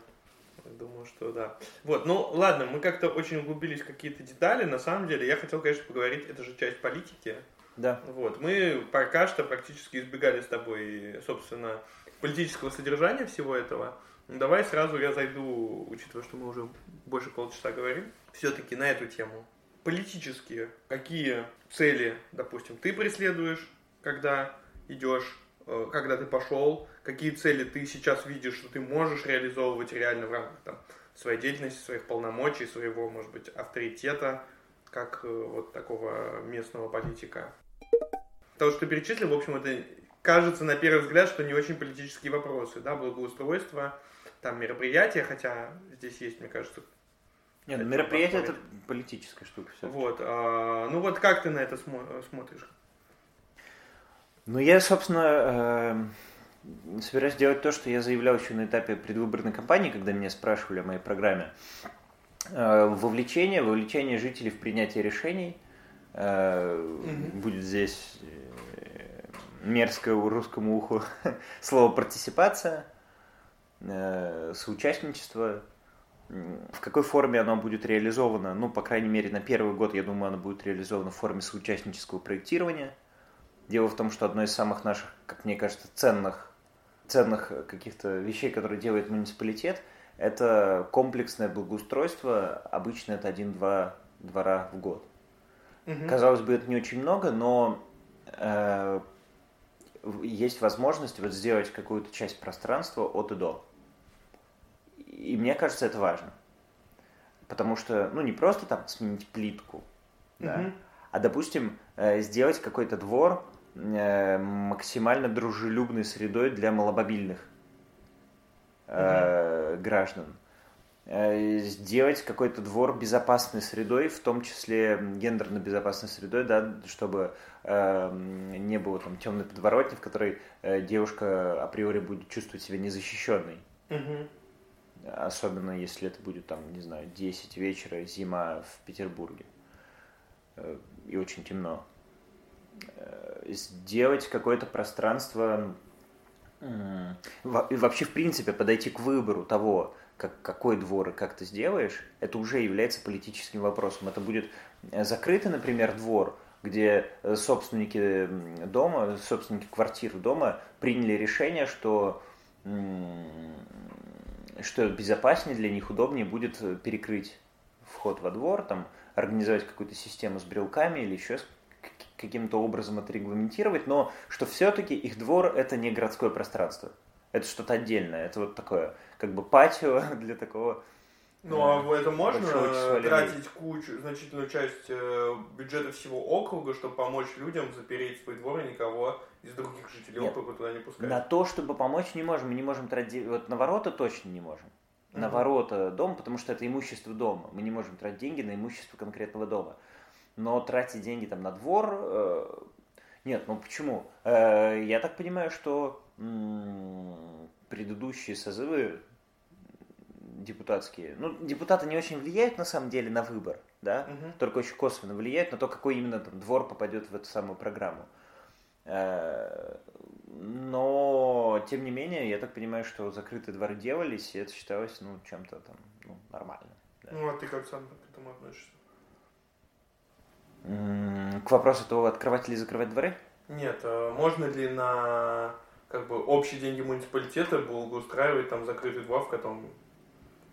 Думаю, что да. Вот, ну ладно, мы как-то очень углубились в какие-то детали. На самом деле, я хотел, конечно, поговорить, это же часть политики. Да. Вот, мы пока что практически избегали с тобой, собственно, политического содержания всего этого. Ну, давай сразу я зайду, учитывая, что мы уже больше полчаса говорим, все-таки на эту тему. Политические, какие цели, допустим, ты преследуешь, когда идешь когда ты пошел, какие цели ты сейчас видишь, что ты можешь реализовывать реально в рамках там, своей деятельности, своих полномочий, своего, может быть, авторитета, как э, вот такого местного политика. То, что ты перечислил, в общем, это кажется на первый взгляд, что не очень политические вопросы, да, благоустройство, там мероприятия, хотя здесь есть, мне кажется, нет, ну, мероприятие это политическая штука. Все вот, а, ну вот как ты на это смотришь? Ну, я, собственно, э, собираюсь делать то, что я заявлял еще на этапе предвыборной кампании, когда меня спрашивали о моей программе. Э, вовлечение, вовлечение жителей в принятие решений. Э. Будет здесь э, мерзкое русскому уху слово партиципация, э, соучастничество. В какой форме оно будет реализовано? Ну, по крайней мере, на первый год, я думаю, оно будет реализовано в форме соучастнического проектирования – Дело в том, что одно из самых наших, как мне кажется, ценных, ценных каких-то вещей, которые делает муниципалитет, это комплексное благоустройство. Обычно это один-два двора в год. Угу. Казалось бы, это не очень много, но э, есть возможность вот сделать какую-то часть пространства от и до. И мне кажется, это важно. Потому что, ну, не просто там сменить плитку, угу. да, а, допустим, э, сделать какой-то двор, максимально дружелюбной средой для маломобильных э, граждан. Э, сделать какой-то двор безопасной средой, в том числе гендерно безопасной средой, да, чтобы э, не было там темной подворотни, в которой э, девушка априори будет чувствовать себя незащищенной. Угу. Особенно если это будет там, не знаю, 10 вечера, зима в Петербурге. Э, и очень темно. Э, сделать какое-то пространство, вообще в принципе подойти к выбору того, как, какой двор и как ты сделаешь, это уже является политическим вопросом. Это будет э, закрытый, например, двор, где э, собственники дома, собственники квартир дома приняли решение, что, что безопаснее для них, удобнее будет перекрыть вход во двор, там, организовать какую-то систему с брелками или еще каким-то образом это регламентировать, но что все-таки их двор это не городское пространство. Это что-то отдельное. Это вот такое, как бы патио для такого ну, а э, это можно тратить кучу, значительную часть э, бюджета всего округа, чтобы помочь людям запереть свой двор и никого из других жителей Нет, округа туда не пускать? На то, чтобы помочь, не можем. Мы не можем тратить... Вот на ворота точно не можем. На угу. ворота дома, потому что это имущество дома. Мы не можем тратить деньги на имущество конкретного дома но тратить деньги там на двор... Э, нет, ну почему? Э, я так понимаю, что предыдущие созывы депутатские, ну, депутаты не очень влияют на самом деле на выбор, да, угу. только очень косвенно влияют на то, какой именно там двор попадет в эту самую программу. Э, но, тем не менее, я так понимаю, что закрытые дворы делались, и это считалось, ну, чем-то там, ну, нормально. Да. Ну, а ты как сам к этому относишься? К вопросу того, открывать или закрывать дворы? Нет, а можно ли на как бы общие деньги муниципалитета благоустраивать там закрытый двор, в котором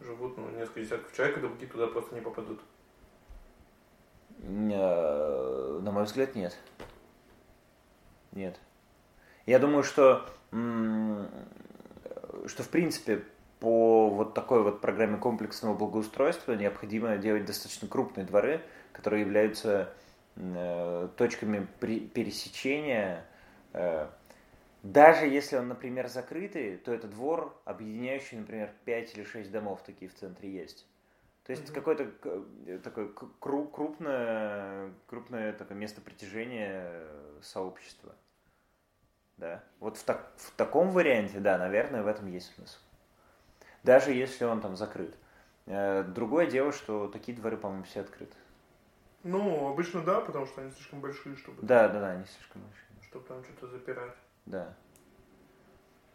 живут ну, несколько десятков человек, и другие туда просто не попадут? На мой взгляд, нет. Нет. Я думаю, что, что в принципе по вот такой вот программе комплексного благоустройства необходимо делать достаточно крупные дворы, которые являются э, точками пересечения. Э, даже если он, например, закрытый, то это двор, объединяющий, например, 5 или 6 домов такие в центре есть. То есть mm-hmm. какое-то э, такое крупное, крупное такое место притяжения сообщества. Да. Вот в, так, в таком варианте, да, наверное, в этом есть смысл. Даже если он там закрыт. Другое дело, что такие дворы, по-моему, все открыты. Ну, обычно да, потому что они слишком большие, чтобы... Да, да, да, они слишком большие. Чтобы там что-то запирать. Да.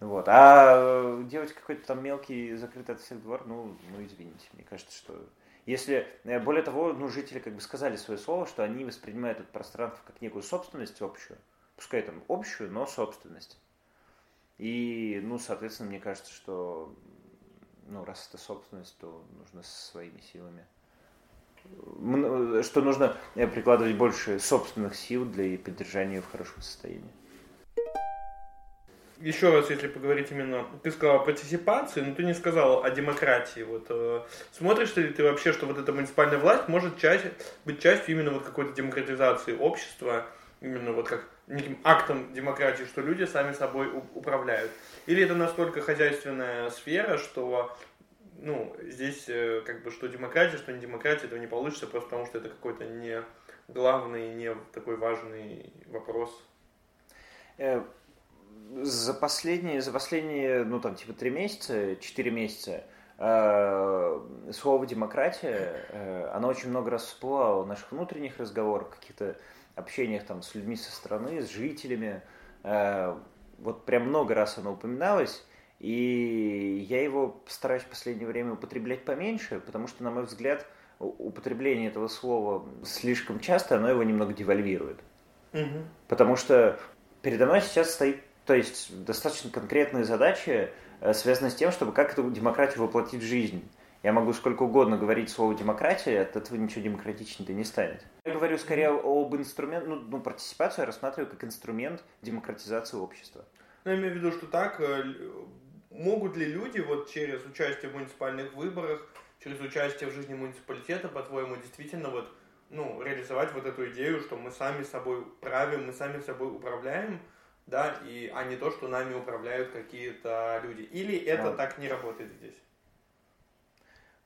Вот. А э, делать какой-то там мелкий закрытый от всех двор, ну, ну, извините, мне кажется, что... Если, э, более того, ну, жители как бы сказали свое слово, что они воспринимают это пространство как некую собственность общую, пускай там общую, но собственность. И, ну, соответственно, мне кажется, что, ну, раз это собственность, то нужно со своими силами. Что нужно э, прикладывать больше собственных сил для поддержания в хорошем состоянии еще раз, если поговорить именно, ты сказал о партиципации, но ты не сказал о демократии. Вот э, смотришь ли ты вообще, что вот эта муниципальная власть может часть, быть частью именно вот какой-то демократизации общества, именно вот как неким актом демократии, что люди сами собой управляют? Или это настолько хозяйственная сфера, что ну, здесь э, как бы что демократия, что не демократия, этого не получится, просто потому что это какой-то не главный, не такой важный вопрос? Э, за последние, за последние, ну там типа три месяца, четыре месяца э, слово демократия, э, оно очень много раз всплывало в наших внутренних разговорах, каких-то общениях там с людьми со стороны, с жителями. Вот прям много раз оно упоминалось, и я его стараюсь в последнее время употреблять поменьше, потому что, на мой взгляд, употребление этого слова слишком часто, оно его немного девальвирует. Угу. Потому что передо мной сейчас стоит то есть достаточно конкретные задачи, э, связанные с тем, чтобы как эту демократию воплотить в жизнь. Я могу сколько угодно говорить слово демократия, от этого ничего демократичным-то не станет. Я говорю скорее об инструменте, ну, ну, партиципацию я рассматриваю как инструмент демократизации общества. Ну, я имею в виду, что так, э, могут ли люди вот через участие в муниципальных выборах, через участие в жизни муниципалитета, по-твоему, действительно вот, ну, реализовать вот эту идею, что мы сами собой правим, мы сами собой управляем, да, и, а не то, что нами управляют какие-то люди. Или это а. так не работает здесь?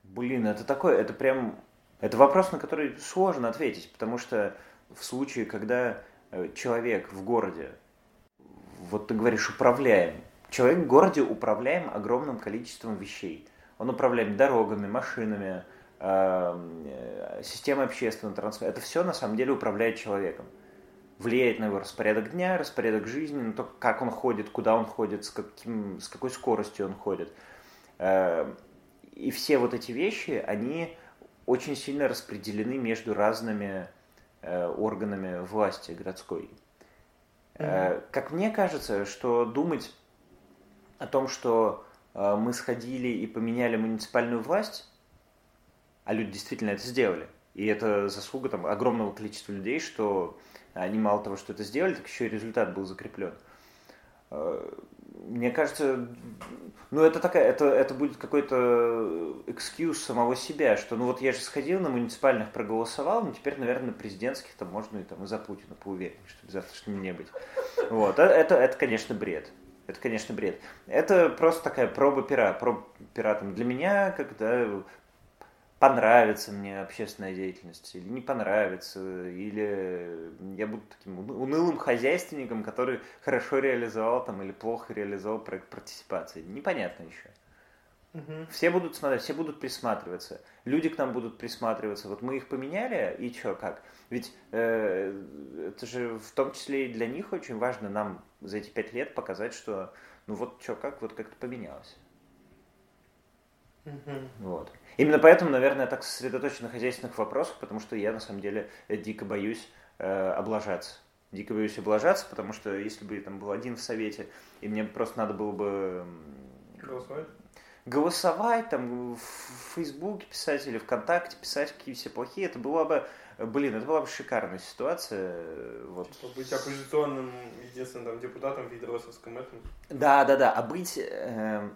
Блин, это такое, это прям, это вопрос, на который сложно ответить, потому что в случае, когда э, человек в городе, вот ты говоришь, управляем, человек в городе управляем огромным количеством вещей. Он управляет дорогами, машинами, эм, э, системой общественного транспорта. Это все на самом деле управляет человеком влияет на его распорядок дня, распорядок жизни, на то, как он ходит, куда он ходит, с, каким, с какой скоростью он ходит. Э, и все вот эти вещи, они очень сильно распределены между разными э, органами власти городской. Mm-hmm. Как мне кажется, что думать о том, что мы сходили и поменяли муниципальную власть, а люди действительно это сделали, и это заслуга там, огромного количества людей, что они мало того, что это сделали, так еще и результат был закреплен. Э, мне кажется, ну это такая, это, это будет какой-то экскьюз самого себя, что ну вот я же сходил на муниципальных проголосовал, ну теперь, наверное, на президентских там можно и там и за Путина поуверен, чтобы завтрашним не быть. Вот, э, это, это, конечно, бред. Это, конечно, бред. Это просто такая проба пера, проба пера там для меня, когда понравится мне общественная деятельность или не понравится, или я буду таким унылым хозяйственником, который хорошо реализовал там или плохо реализовал проект партиципации. Непонятно еще. Угу. Все будут смотреть, все будут присматриваться. Люди к нам будут присматриваться. Вот мы их поменяли, и что, как? Ведь э, это же в том числе и для них очень важно нам за эти пять лет показать, что ну вот что, как, вот как-то поменялось. Мгм. Вот. Именно поэтому, наверное, я так сосредоточен на хозяйственных вопросах, потому что я на самом деле дико боюсь э, облажаться. Дико боюсь облажаться, потому что если бы я там был один в совете, и мне просто надо было бы Голосовать? голосовать, там в Фейсбуке писать или ВКонтакте писать, какие все плохие, это была бы, блин, это была бы шикарная ситуация. э, Вот. Типа быть оппозиционным единственным там, депутатом в Ведросовском этом. Да, да, да. А быть эм,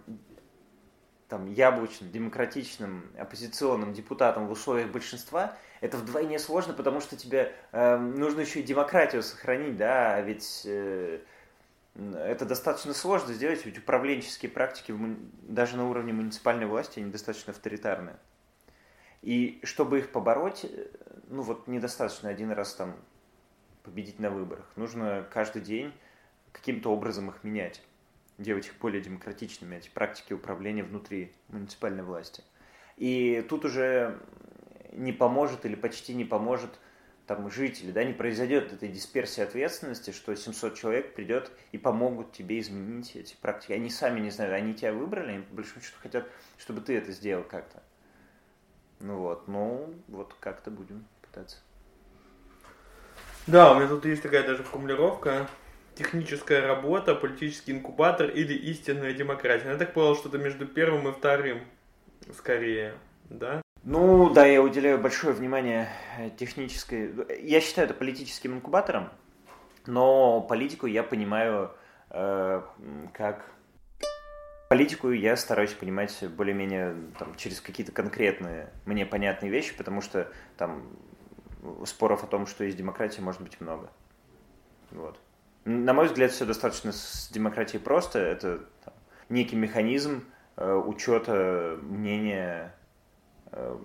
там яблочным, демократичным, оппозиционным депутатом в условиях большинства, это вдвойне сложно, потому что тебе эм, нужно еще и демократию сохранить, да, а ведь э, это достаточно сложно сделать, ведь управленческие практики даже на уровне муниципальной власти, они достаточно авторитарные. И чтобы их побороть, э, ну вот недостаточно один раз там победить на выборах. Нужно каждый день каким-то образом их менять, делать их более демократичными, эти практики управления внутри муниципальной власти. И тут уже не поможет или почти не поможет там жители, да, не произойдет этой дисперсии ответственности, что 700 человек придет и помогут тебе изменить эти практики. Они сами не знают, они тебя выбрали, они по большому счету хотят, чтобы ты это сделал как-то. Ну вот, ну вот как-то будем пытаться. Да, у меня тут есть такая даже формулировка. Техническая работа, политический инкубатор или истинная демократия. Я так понял, что-то между первым и вторым, скорее, да? Ну, да, я уделяю большое внимание э, технической... Я считаю это политическим инкубатором, но политику я понимаю э, как... Политику я стараюсь понимать более-менее там, через какие-то конкретные, мне понятные вещи, потому что там споров о том, что есть демократия, может быть много. Вот. На мой взгляд, все достаточно с демократией просто. Это там, некий механизм э, учета мнения э,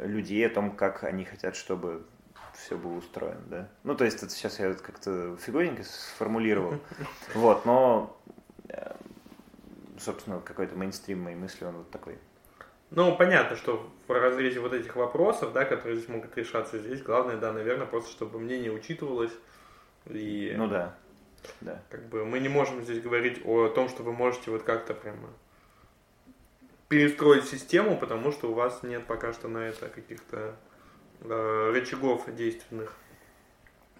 людей о том, как они хотят, чтобы все было устроено, да. Ну, то есть, это сейчас я как-то фиговенько сформулировал. Вот, но, э, собственно, какой-то мейнстрим моей мысли, он вот такой. Ну, понятно, что в разрезе вот этих вопросов, да, которые здесь могут решаться здесь, главное, да, наверное, просто чтобы мнение учитывалось. И Ну да, да. как бы мы не можем здесь говорить о том, что вы можете вот как-то прямо перестроить систему, потому что у вас нет пока что на это каких-то э, рычагов действенных,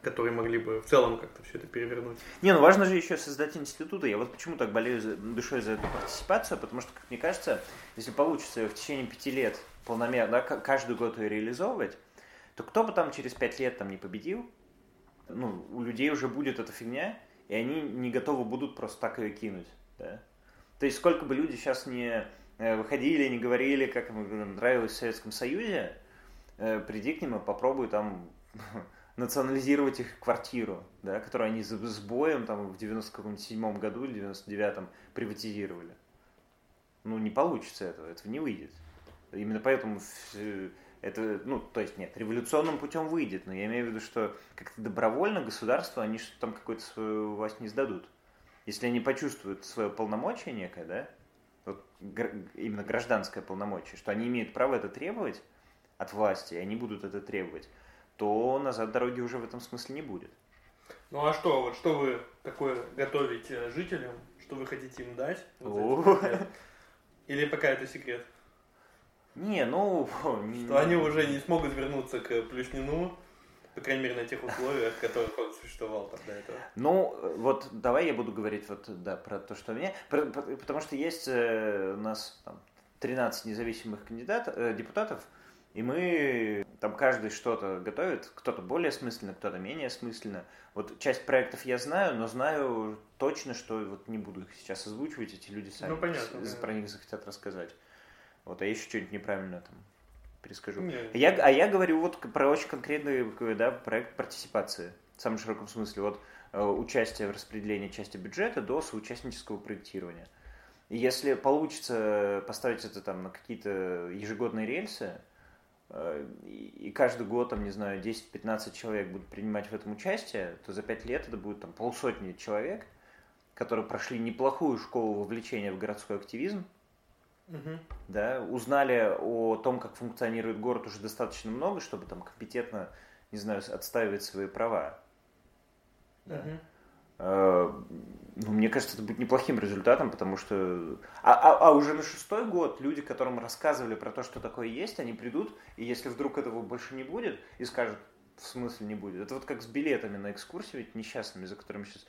которые могли бы в целом как-то все это перевернуть. Не, ну важно же еще создать институты. Я вот почему так болею за- душой за эту партиципацию, потому что, как мне кажется, если получится её в течение пяти лет полномерно, да, каждый год ее реализовывать, то кто бы там через пять лет там не победил, ну, у людей уже будет эта фигня, и они не готовы будут просто так ее кинуть, да. То есть сколько бы люди сейчас не э, выходили, не говорили, как им нравилось в Советском Союзе, э, приди к ним и попробуй там национализировать их квартиру, да, которую они с, боем там в 97 году или 99-м приватизировали. Ну, не получится этого, этого не выйдет. Именно поэтому это, ну, то есть нет, революционным путем выйдет, но я имею в виду, что как-то добровольно государство, они что там какую-то свою власть не сдадут. Если они почувствуют свое полномочие некое, да, вот именно гражданское полномочие, что они имеют право это требовать от власти, и они будут это требовать, то назад дороги уже в этом смысле не будет. Ну а что, вот что вы такое готовите жителям, что вы хотите им дать? Вот? Или пока это секрет? Не, ну... Что они уже не смогут вернуться к Плюснину, по крайней мере, на тех условиях, которых он существовал до этого. Ну, вот давай я буду говорить вот, да, про то, что мне... про- про- потому что есть э, у нас там, 13 независимых кандидатов, э, депутатов, и мы там каждый что-то готовит, кто-то более смысленно, кто-то менее смысленно. Вот часть проектов я знаю, но знаю точно, что вот не буду их сейчас озвучивать, эти люди сами Ну, понятно, с- да. про них захотят рассказать. Вот, а я еще что-нибудь неправильно там перескажу. Не, Я, а я говорю вот про очень конкретный да, проект партиципации. В самом широком смысле. Вот э, участие в распределении части бюджета до соучастнического проектирования. И если получится поставить это там на какие-то ежегодные рельсы, и и каждый год, там, не знаю, 10-15 человек будут принимать в этом участие, то за 5 лет это будет там полсотни человек, которые прошли неплохую школу вовлечения в городской активизм, Мгм. да, узнали о том, как функционирует город уже достаточно много, чтобы там компетентно, не знаю, отстаивать свои права. Да? Uh-huh. Ну, мне кажется, это будет неплохим результатом, потому что... А, а, а уже на шестой год люди, которым рассказывали про то, что такое есть, они придут, и если вдруг этого больше не будет, и скажут, в смысле не будет. Это вот как с билетами на экскурсии, ведь несчастными, за которыми сейчас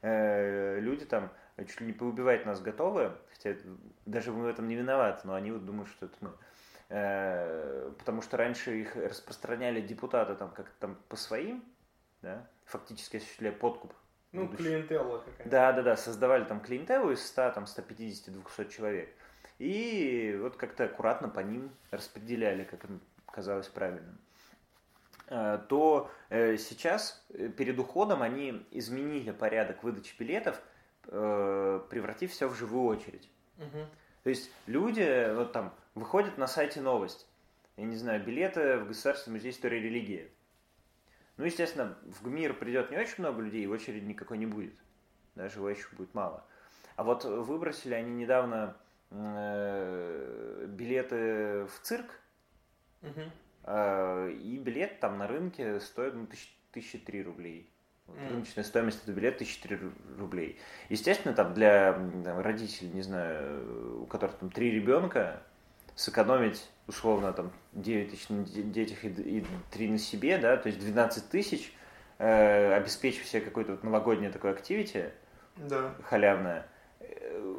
э, люди там чуть ли не поубивать нас готовы, хотя даже мы в этом не виноваты, но они вот думают, что это мы. Э, потому что раньше их распространяли депутаты там как там по своим, да, фактически осуществляя подкуп. Ну, клиентелла какая-то. Да, да, да, создавали там клиентеллу из 100, там, 150, 200 человек. И вот как-то аккуратно по ним распределяли, как им казалось правильным. Э, то э, сейчас э, перед уходом они изменили порядок выдачи билетов, превратив все в живую очередь. Угу. То есть люди вот там выходят на сайте новость, я не знаю, билеты в Государственный музей истории и религии. Ну, естественно, в ГМИР придет не очень много людей, и очереди никакой не будет. Даже его еще будет мало. А вот выбросили они недавно э, билеты в цирк, угу. э, и билет там на рынке стоит ну, тысяч, тысячи три рублей. Вот, mm. Рыночная стоимость этого билета 1003 рублей. Естественно, там для там, родителей, не знаю, у которых там три ребенка, сэкономить условно там 9 тысяч на детях и, и 3 на себе, да, то есть 12 тысяч, э, обеспечив себе какое-то вот новогоднее такое активити, да. халявное, э,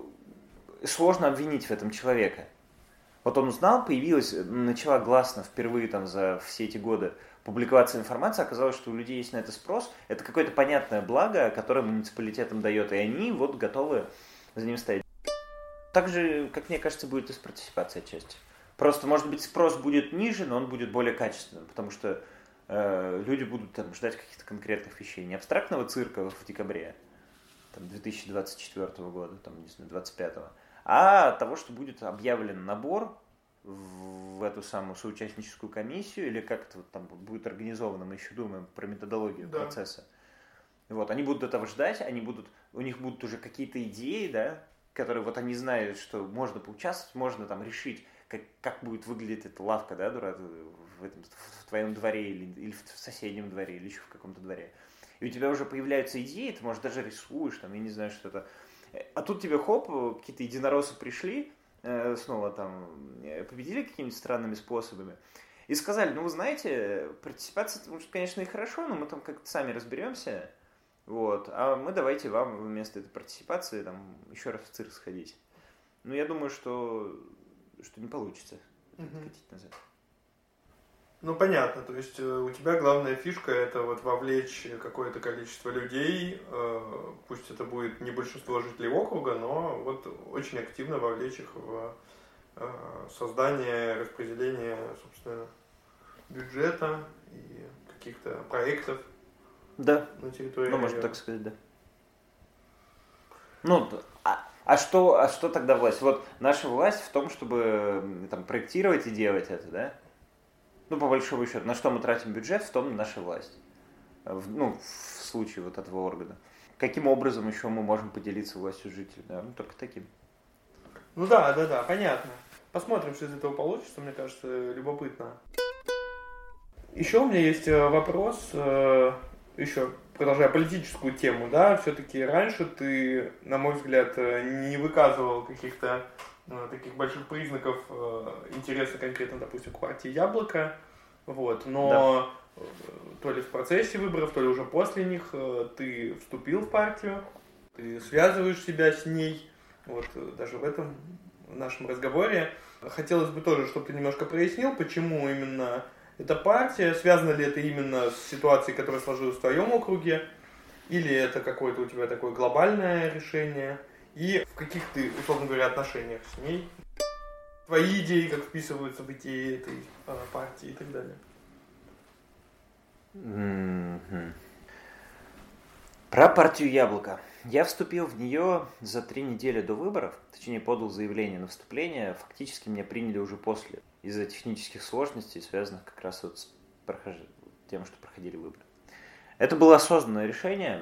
сложно обвинить в этом человека. Вот он узнал, появилась, начала гласно впервые там за все эти годы публиковаться информация, оказалось, что у людей есть на это спрос, это какое-то понятное благо, которое муниципалитетам дает, и они вот готовы за ним стоять. Так же, как мне кажется, будет и с партиципацией отчасти. Просто, может быть, спрос будет ниже, но он будет более качественным, потому что э, люди будут там, ждать каких-то конкретных вещей. Не абстрактного цирка в декабре там, 2024 года, там, не знаю, 25 а того, что будет объявлен набор в эту самую соучастническую комиссию, или как это вот там будет организовано, мы еще думаем про методологию да. процесса. Вот, они будут этого ждать, они будут, у них будут уже какие-то идеи, да, которые вот они знают, что можно поучаствовать, можно там решить, как, как будет выглядеть эта лавка, да, дура, в, этом, в твоем дворе или, или в соседнем дворе, или еще в каком-то дворе. И у тебя уже появляются идеи, ты, может, даже рисуешь, там, я не знаю, что-то. А тут тебе, хоп, какие-то единороссы пришли, Э, снова там э, победили какими-то странными способами. И сказали, ну вы знаете, партиципация, может, конечно, и хорошо, но мы там как-то сами разберемся. Вот. А мы давайте вам вместо этой партиципации там еще раз в цирк сходить. Ну, я думаю, что, что не получится угу. катить назад. Ну, понятно. То есть э, у тебя главная фишка это вот вовлечь какое-то количество людей, э, пусть это будет не большинство жителей округа, но вот очень активно вовлечь их в э, создание, распределение, собственно, бюджета и каких-то проектов да. на территории. Ну, можно так сказать, да. Ну, а, а что, а что тогда власть? Вот наша власть в том, чтобы там проектировать и делать это, да? ну, по большому счету, на что мы тратим бюджет, в том наша власть. В, ну, в случае вот этого органа. Каким образом еще мы можем поделиться властью жителей? Да? Ну, только таким. Ну да, да, да, понятно. Посмотрим, что из этого получится, мне кажется, любопытно. Еще у меня есть э, вопрос, э, еще продолжая политическую тему, да, все-таки раньше ты, на мой взгляд, э, не выказывал каких-то Э, таких больших признаков э, интереса конкретно, допустим, к партии Яблоко. Вот, но да. Э, то ли в процессе выборов, то ли уже после них ты вступил в партию, ты связываешь себя с ней. Вот даже в этом нашем разговоре хотелось бы тоже, чтобы ты немножко прояснил, почему именно эта партия, связано ли это именно с ситуацией, которая сложилась в твоем округе, или это какое-то у тебя такое глобальное решение? И в каких ты, условно говоря, отношениях с ней, твои идеи, как вписываются в идеи этой э, партии и так далее. Про партию Яблоко. Я вступил в нее за три недели до выборов, точнее подал заявление на вступление, фактически меня приняли уже после, из-за технических сложностей, связанных как раз вот с прохож... тем, что проходили выборы. Это было осознанное решение.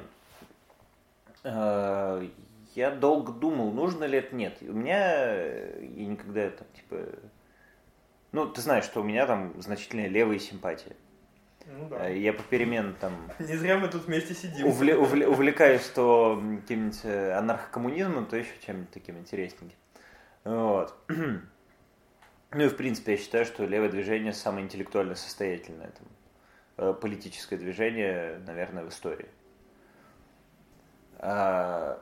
Э, я долго думал, нужно ли это, нет. У меня, я никогда это, типа, ну, ты знаешь, что у меня там значительная левая симпатия. Ну да. Э, Я попеременно там Не зря мы тут вместе сидим. увле- увле- увлекаюсь то каким-нибудь э, анархокоммунизмом, то еще чем-нибудь таким интересненьким. Вот. Ну и в принципе я считаю, что левое движение самое интеллектуально состоятельное там, э, политическое движение, наверное, в истории. А,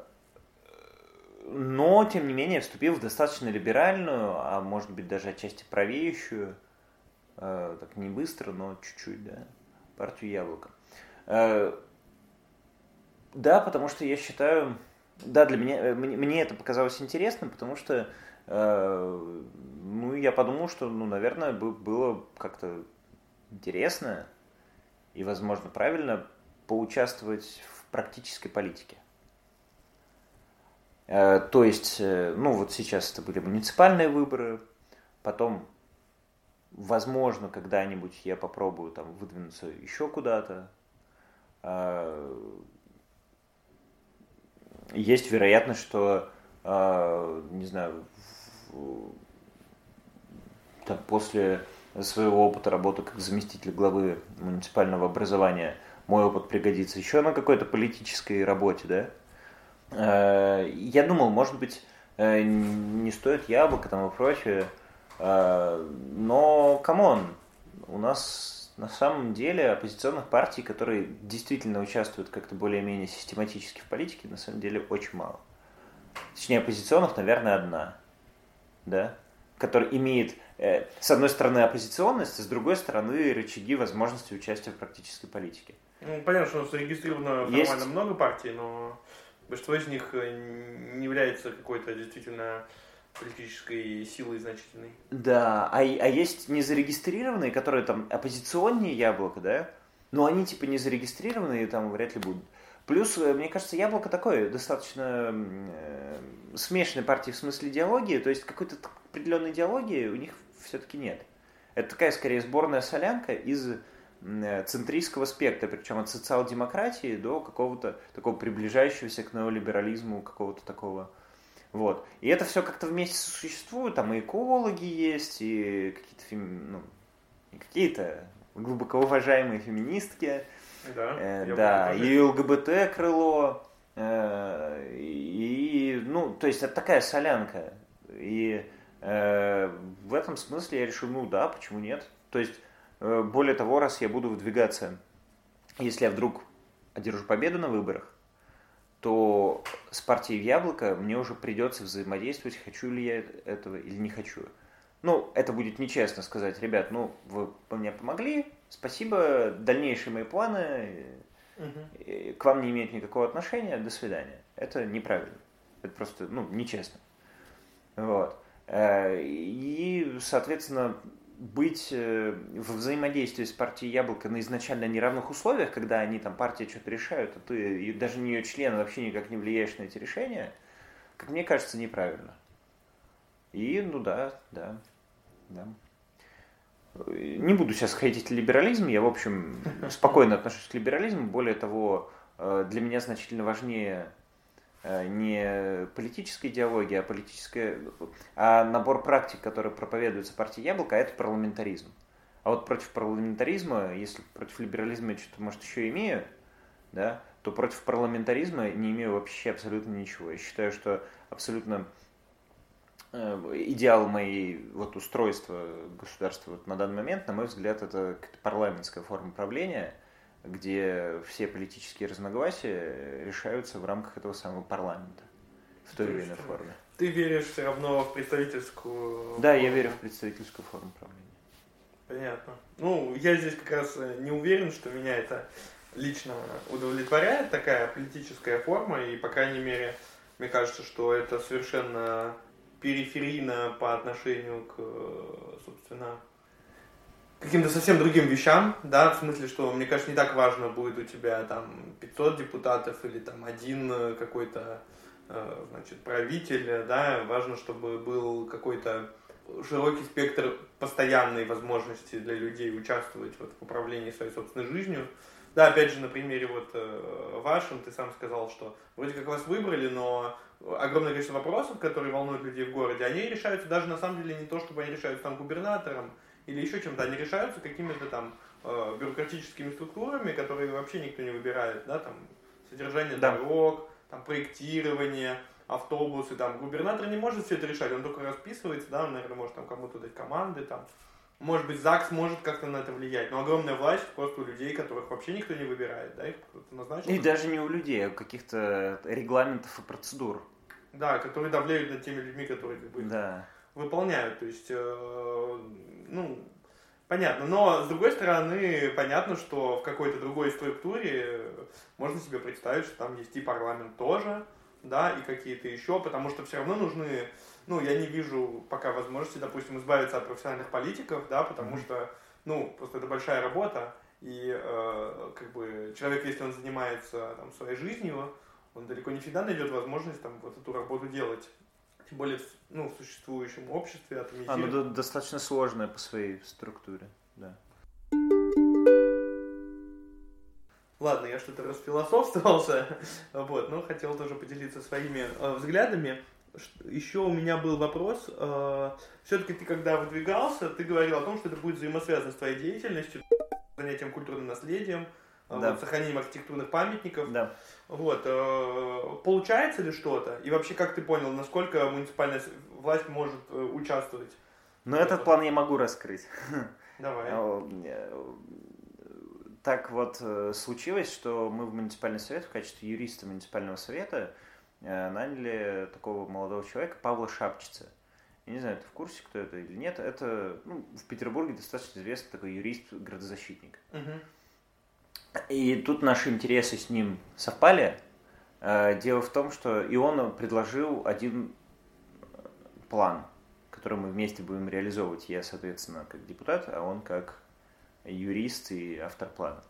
Но, тем не менее, вступил в достаточно либеральную, а может быть даже отчасти правеющую, э, так не быстро, но чуть-чуть, да, партию Яблоко. Э, Да, потому что я считаю, да, для меня, мне, мне это показалось интересным, потому что, ну, я подумал, что, ну, наверное, бы- было как-то интересно и, возможно, правильно поучаствовать в практической политике. Э, То есть, э, ну, вот сейчас это были муниципальные выборы, потом, возможно, когда-нибудь я попробую там выдвинуться еще куда-то. Э, Есть вероятность, что, э, не знаю, там, после своего опыта работы как заместитель главы муниципального образования мой опыт пригодится еще на какой-то политической работе, да? Э, Я думал, может быть, э, не стоит яблоко там и прочее, э, но, come on, у нас на самом деле оппозиционных партий, которые действительно участвуют как-то более-менее систематически в политике, на самом деле очень мало. Точнее, оппозиционных, наверное, одна, да, которая имеет, э, с одной стороны, оппозиционность, а с другой стороны, рычаги возможности участия в практической политике. Ну, понятно, что зарегистрировано Есть- формально много партий, но большинство из них э, не является какой-то действительно политической силой значительной. Да, а, и- а есть незарегистрированные, которые там оппозиционнее яблоко, да? Но они типа не зарегистрированные, там вряд ли будут. Плюс, э, мне кажется, яблоко такое достаточно э, смешанной партии в смысле идеологии, то есть какой-то определенной идеологии у них все-таки нет. Это такая скорее сборная солянка из э, центристского спектра, причем от социал-демократии до какого-то такого приближающегося к неолиберализму, какого-то такого вот. И это все как-то вместе существует. Там и экологи есть, и какие-то фем- ну, какие-то глубоко уважаемые феминистки, Да, э, да, и ЛГБТ крыло, э, и, ну, то есть это такая солянка. И э, в этом смысле я решил, ну да, почему нет? То есть, э, более того, раз я буду выдвигаться, если я вдруг одержу победу на выборах, то с партией Яблоко мне уже придется взаимодействовать, хочу ли я этого или не хочу. Ну, это будет нечестно сказать, ребят, ну, вы мне помогли, спасибо, дальнейшие мои планы э, к вам не имеют никакого отношения, до свидания. Это неправильно. Это просто, ну, нечестно. Вот. Э, И, соответственно, быть э, в взаимодействии с партией Яблоко на изначально неравных условиях, когда они там, партия что-то решают, а ты и даже не ее член вообще никак не влияешь на эти решения, как мне кажется, неправильно. И, ну да, да, да. Не буду сейчас хейтить либерализм, я, в общем, спокойно отношусь к либерализму. Более того, э, для меня значительно важнее э, не политическая идеология, а политическая, а набор практик, которые проповедуются партией Яблоко, а это парламентаризм. А вот против парламентаризма, если против либерализма я что-то, может, еще имею, да, то против парламентаризма не имею вообще абсолютно ничего. Я считаю, что абсолютно идеал моей вот устройства государства вот на данный момент, на мой взгляд, это парламентская форма правления, где все политические разногласия решаются в рамках этого самого парламента в той То или иной форме. Ты веришь все равно в представительскую... Да, я верю в представительскую форму правления. Понятно. Ну, я здесь как раз э, не уверен, что меня это лично удовлетворяет, такая политическая форма, и, по крайней мере, мне кажется, что это совершенно периферийно по отношению к, собственно, каким-то совсем другим вещам, да, в смысле, что, мне кажется, не так важно, будет у тебя там 500 депутатов или там один э, какой-то, э, значит, правитель, да, важно, чтобы был какой-то широкий спектр постоянной возможности для людей участвовать вот, в управлении своей собственной жизнью. Да, опять же, на примере вот э, вашем, ты сам сказал, что вроде как вас выбрали, но огромное количество вопросов, которые волнуют людей в городе, они решаются даже на самом деле не то, чтобы они решаются там губернатором или еще чем-то, они решаются какими-то там э, бюрократическими структурами, которые вообще никто не выбирает, да, там, содержание Да. дорог, там, проектирование, автобусы, там, губернатор не может все это решать, он только расписывается, да, он, наверное, может там кому-то дать команды, там, может быть, ЗАГС может как-то на это влиять, но огромная власть просто у людей, которых вообще никто не выбирает, да, их кто-то назначил. И даже не у людей, а у каких-то регламентов и процедур. Да, которые давляют над теми людьми, которые как бы Да. выполняют. То есть, э, ну, понятно. Но, с другой стороны, понятно, что в какой-то другой структуре можно себе представить, что там есть и парламент тоже, да, и какие-то еще, потому что все равно нужны, ну, я не вижу пока возможности, допустим, избавиться от профессиональных политиков, да, потому Мгм. что, ну, просто это большая работа, и э, как бы человек, если он занимается там, своей жизнью, он далеко не всегда найдет возможность там вот эту работу делать. Тем более ну, в существующем обществе, А, ну атомизированном. да- достаточно сложная по своей структуре. Да. Ладно, я что-то расфилософствовался, вот, но хотел тоже поделиться своими э, взглядами. Еще у меня был вопрос. все-таки ты когда выдвигался, ты говорил о том, что это будет взаимосвязано с твоей деятельностью, занятием культурным наследием, э, Да. вот, сохранением архитектурных памятников. Да. Вот, э, получается ли что-то? И вообще, как ты понял, насколько муниципальная власть может э, участвовать? Но этот план я могу раскрыть. Давай. Э, Так вот э, случилось, что мы в муниципальный совет в качестве юриста муниципального совета э, наняли такого молодого человека Павла Шапчица. Я не знаю, ты в курсе, кто это или нет. Это ну, в Петербурге достаточно известный такой юрист-градозащитник. Мгм. И тут наши интересы с ним совпали. Э, Дело в том, что и он предложил один э, план, который мы вместе будем реализовывать. Я, соответственно, как депутат, а он как юрист и автор плана.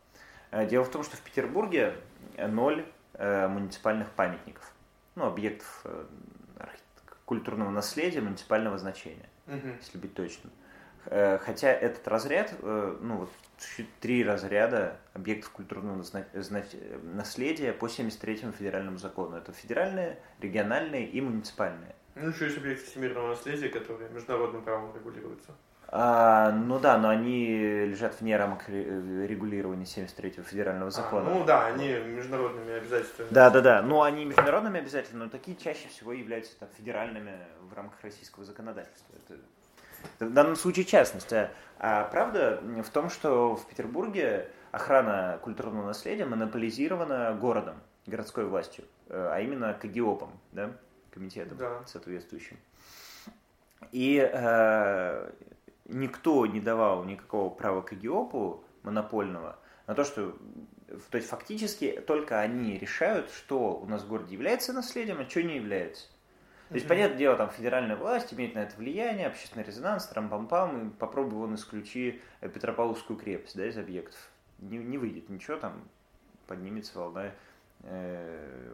Э, Дело в том, что в Петербурге ноль муниципальных памятников, ну, объектов культурного наследия муниципального значения Мгм. если быть точным. Э, Хотя этот разряд, э, ну вот три разряда объектов культурного э, наследия по 73-му федеральному закону. Это федеральные, региональные и муниципальные. Ну, еще есть объекты всемирного наследия, которые международным правом регулируются. А, ну да, но они лежат вне рамок ре- регулирования 73-го федерального А, закона. ну да, они международными обязательствами. Да, да, да. Ну, они международными обязательно, но такие чаще всего являются там, федеральными в рамках российского законодательства. Это в данном случае частность. А, а правда в том, что в Петербурге охрана культурного наследия монополизирована городом, городской властью, э, а именно КГИОПом, да, комитетом Да. соответствующим. И э, никто не давал никакого права КГИОПу монопольного на то, что то есть фактически только они решают, что у нас в городе является наследием, а что не является. То есть, понятное дело, там федеральная власть имеет на это влияние, общественный резонанс, трам-пам-пам, и попробуй вон исключи э, Петропавловскую крепость да, из объектов. Не, не выйдет ничего, там поднимется волна э,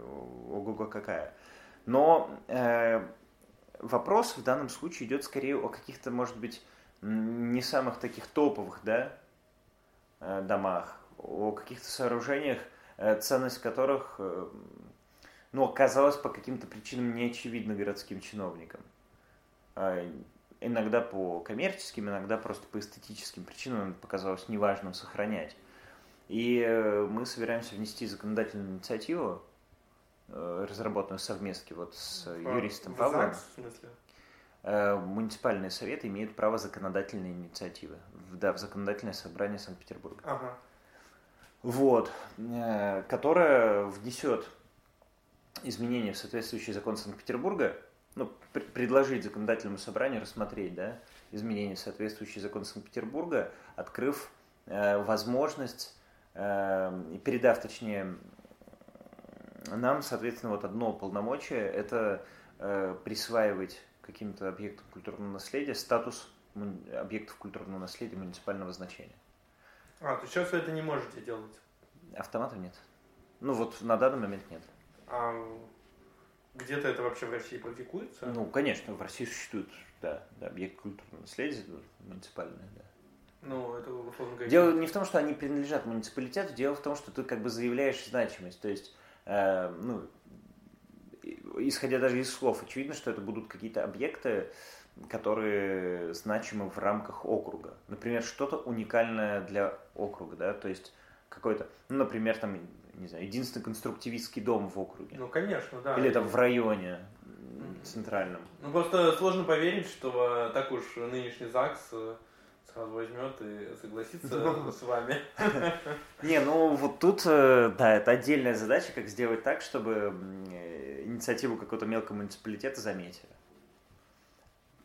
ого-го какая. Но э, вопрос в данном случае идет скорее о каких-то, может быть, не самых таких топовых, да, э, домах, о каких-то сооружениях, э, ценность которых, э, ну, оказалась по каким-то причинам не очевидна городским чиновникам. А, Иногда по коммерческим, иногда просто по эстетическим причинам показалось неважным сохранять. И э, мы собираемся внести законодательную инициативу, э, разработанную совместно вот с юристом Павлом. ЗАГС, в смысле? Э, Муниципальные советы имеют право законодательной инициативы. Да, в законодательное собрание Санкт-Петербурга. Ага. Вот. Которое внесет изменения в соответствующий закон Санкт-Петербурга, ну, пр- предложить законодательному собранию рассмотреть, да, изменения в соответствующий закон Санкт-Петербурга, открыв э, возможность э, и передав, точнее, нам, соответственно, вот одно полномочие – это э, присваивать каким-то объектам культурного наследия статус объектов культурного наследия муниципального значения. А, то сейчас вы это не можете делать. Автоматов нет. Ну вот на данный момент нет. А где-то это вообще в России практикуется? Ну, конечно, в России существует, да, да объект культурного наследия муниципальное, да. Ну, это условно говоря. Дело не в том, что они принадлежат муниципалитету, дело в том, что ты как бы заявляешь значимость. То есть, э, ну, исходя даже из слов, очевидно, что это будут какие-то объекты, которые значимы в рамках округа. Например, что-то уникальное для округа, да, то есть какой-то, ну, например, там, не знаю, единственный конструктивистский дом в округе. Ну, конечно, да. Или там в районе центральном. Ну, просто сложно поверить, что так уж нынешний ЗАГС э, сразу возьмет и согласится с вами. Не, ну вот тут, э, да, это отдельная задача, как сделать так, чтобы э, инициативу какого-то мелкого муниципалитета заметили.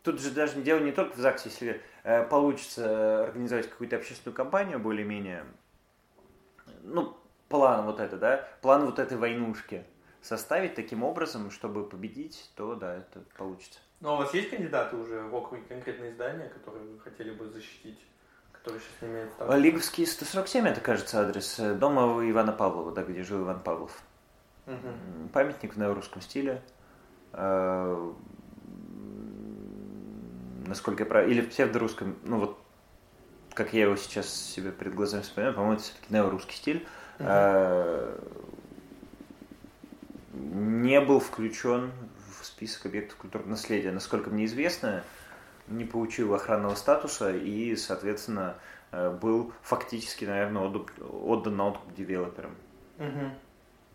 Тут же даже дело не только в ЗАГСе, если получится организовать какую-то общественную кампанию более-менее, ну, план вот это, да, план вот этой войнушки составить таким образом, чтобы победить, то да, это получится. Ну, а у вас есть кандидаты уже в округе, конкретные издания, которые вы хотели бы защитить? Которые сейчас не имеют статуса? Лиговский 147, это, кажется, адрес э, дома Ивана Павлова, да, где жил Иван Павлов. Угу. Памятник в неорусском стиле. Э, насколько я прав... Или в псевдорусском, ну вот, как я его сейчас себе перед глазами вспоминаю, по-моему, это все-таки неорусский стиль. Угу. Не был включен в список объектов культурного наследия. Насколько мне известно, не получил охранного статуса и, соответственно, э, был фактически, наверное, отдан на откуп девелоперам. Угу.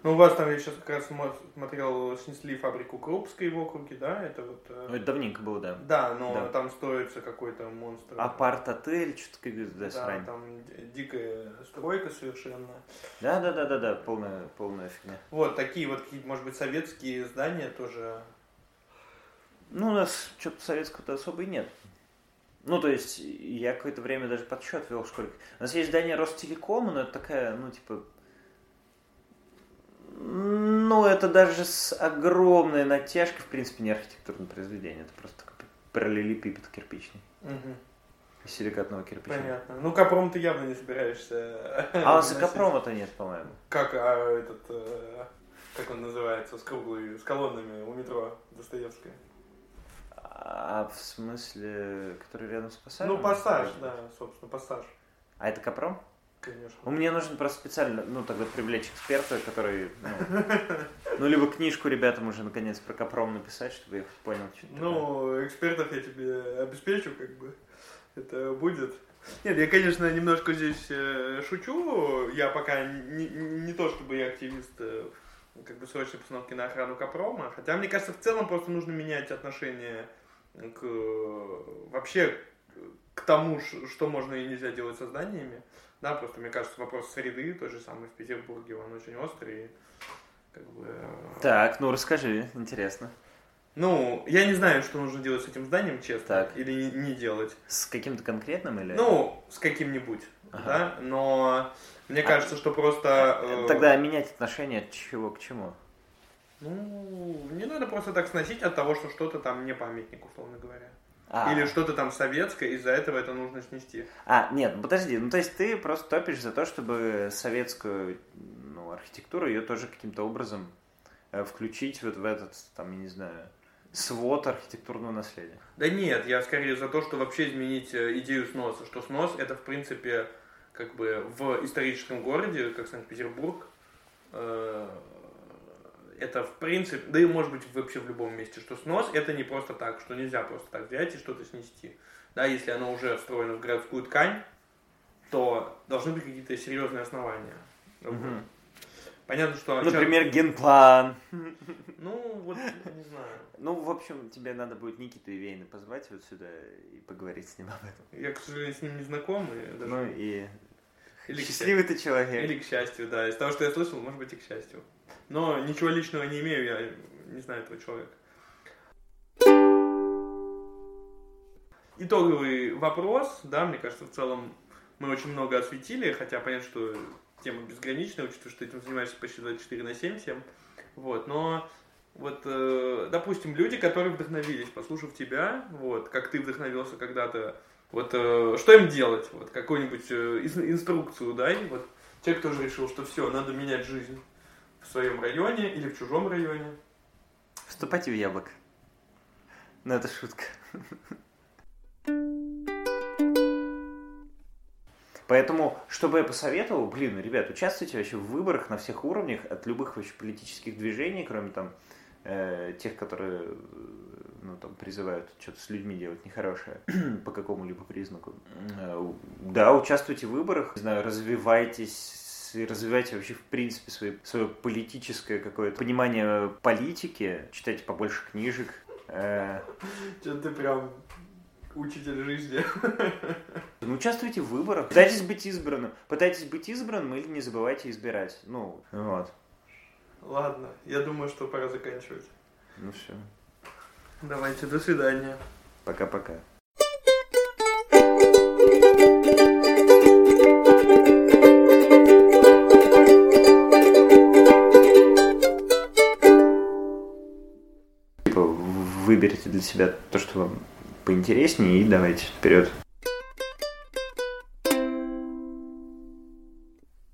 Ну, у вас там, я сейчас как раз смотрел, снесли фабрику Крупской в округе, да? Это вот... Э, ну, это давненько было, да. Да, но да. там строится какой-то монстр. Апарт-отель, что-то как да, срань. там дикая стройка совершенно. Да, да, да, да, да, полная, полная фигня. Вот, такие вот какие-то, может быть, советские здания тоже. Ну, у нас что-то советского-то особо и нет. Ну, то есть, я какое-то время даже подсчет вел, сколько. У нас есть здание Ростелекома, но это такая, ну, типа, ну, это даже с огромной натяжкой, в принципе, не архитектурное произведение. Это просто параллелепипед кирпичный. Угу. Силикатного кирпича. Понятно. Ну, Капром ты явно не собираешься. А у нас и Капрома-то нет, по-моему. Как, а этот, э, как он называется, с круглой, с колоннами у метро Достоевская? А в смысле, который рядом с пассажем? Ну, пассаж, да, собственно, пассаж. А это Капром? Конечно. У меня нужно просто специально, ну, тогда привлечь эксперта, который, ну, ну, либо книжку ребятам уже, наконец, про Капром написать, чтобы я понял, что Ну, такое. экспертов я тебе обеспечу, как бы, это будет. Нет, я, конечно, немножко здесь э, шучу, я пока не, не то, чтобы я активист э, как бы срочной постановки на охрану Капрома, хотя, мне кажется, в целом просто нужно менять отношение к вообще к тому, что можно и нельзя делать со зданиями. Да, просто мне кажется, вопрос среды, тот же самый в Петербурге, он очень острый. Как бы... Э, так, ну расскажи, интересно. Ну, я не знаю, что нужно делать с этим зданием, честно, так. или не, не делать. С каким-то конкретным или? Ну, с каким-нибудь, ага. да, но мне а, кажется, что просто... Э... Тогда менять отношение от чего к чему? Ну, не надо просто так сносить от того, что что-то там не памятник, условно говоря. А. Или что-то там советское, из-за этого это нужно снести. А, нет, ну подожди, ну то есть ты просто топишь за то, чтобы советскую ну, архитектуру, ее тоже каким-то образом э, включить вот в этот, там, я не знаю, свод архитектурного наследия. Да нет, я скорее за то, что вообще изменить э, идею сноса, что снос это в принципе как бы в историческом городе, как Санкт-Петербург, э, это в принципе, да и может быть вообще в любом месте, что снос это не просто так, что нельзя просто так взять и что-то снести. Да, если оно уже встроено в городскую ткань, то должны быть какие-то серьезные основания. Угу. Понятно, что... Например, человек... генплан. Ну, вот, не знаю. Ну, в общем, тебе надо будет Никиту Ивейна позвать вот сюда и поговорить с ним об этом. Я, к сожалению, с ним не знаком. И даже... Ну и... Или Счастливый ты человек. Или к счастью, да. Из того, что я слышал, может быть и к счастью. Но ничего личного не имею, я не знаю этого человека. Итоговый вопрос, да, мне кажется, в целом мы очень много осветили, хотя понятно, что тема безграничная, учитывая, что этим занимаешься почти 24 на 7 всем. Вот, но вот, э, допустим, люди, которые вдохновились, послушав тебя, вот, как ты вдохновился когда-то, вот, э, что им делать? Вот, какую-нибудь э, инструкцию дай, вот, те, кто же решил, что все, надо менять жизнь в своем районе или в чужом районе. Вступайте в яблок. Ну, это шутка. Поэтому, что бы я посоветовал, блин, ребят, участвуйте вообще в выборах на всех уровнях, от любых вообще политических движений, кроме там э, тех, которые ну, там, призывают что-то с людьми делать нехорошее по какому-либо признаку. Э, да, участвуйте в выборах, не знаю, развивайтесь развивайте вообще, в принципе, свое, свое политическое какое-то понимание политики, читайте побольше книжек. Э. Что ты прям учитель жизни. Ну, участвуйте в выборах, пытайтесь быть избранным. Пытайтесь быть избранным или не забывайте избирать. Ну, вот. Ладно, я думаю, что пора заканчивать. Ну все. Давайте, до свидания. Пока-пока. Типа, выберите для себя то, что вам поинтереснее, и давайте вперед.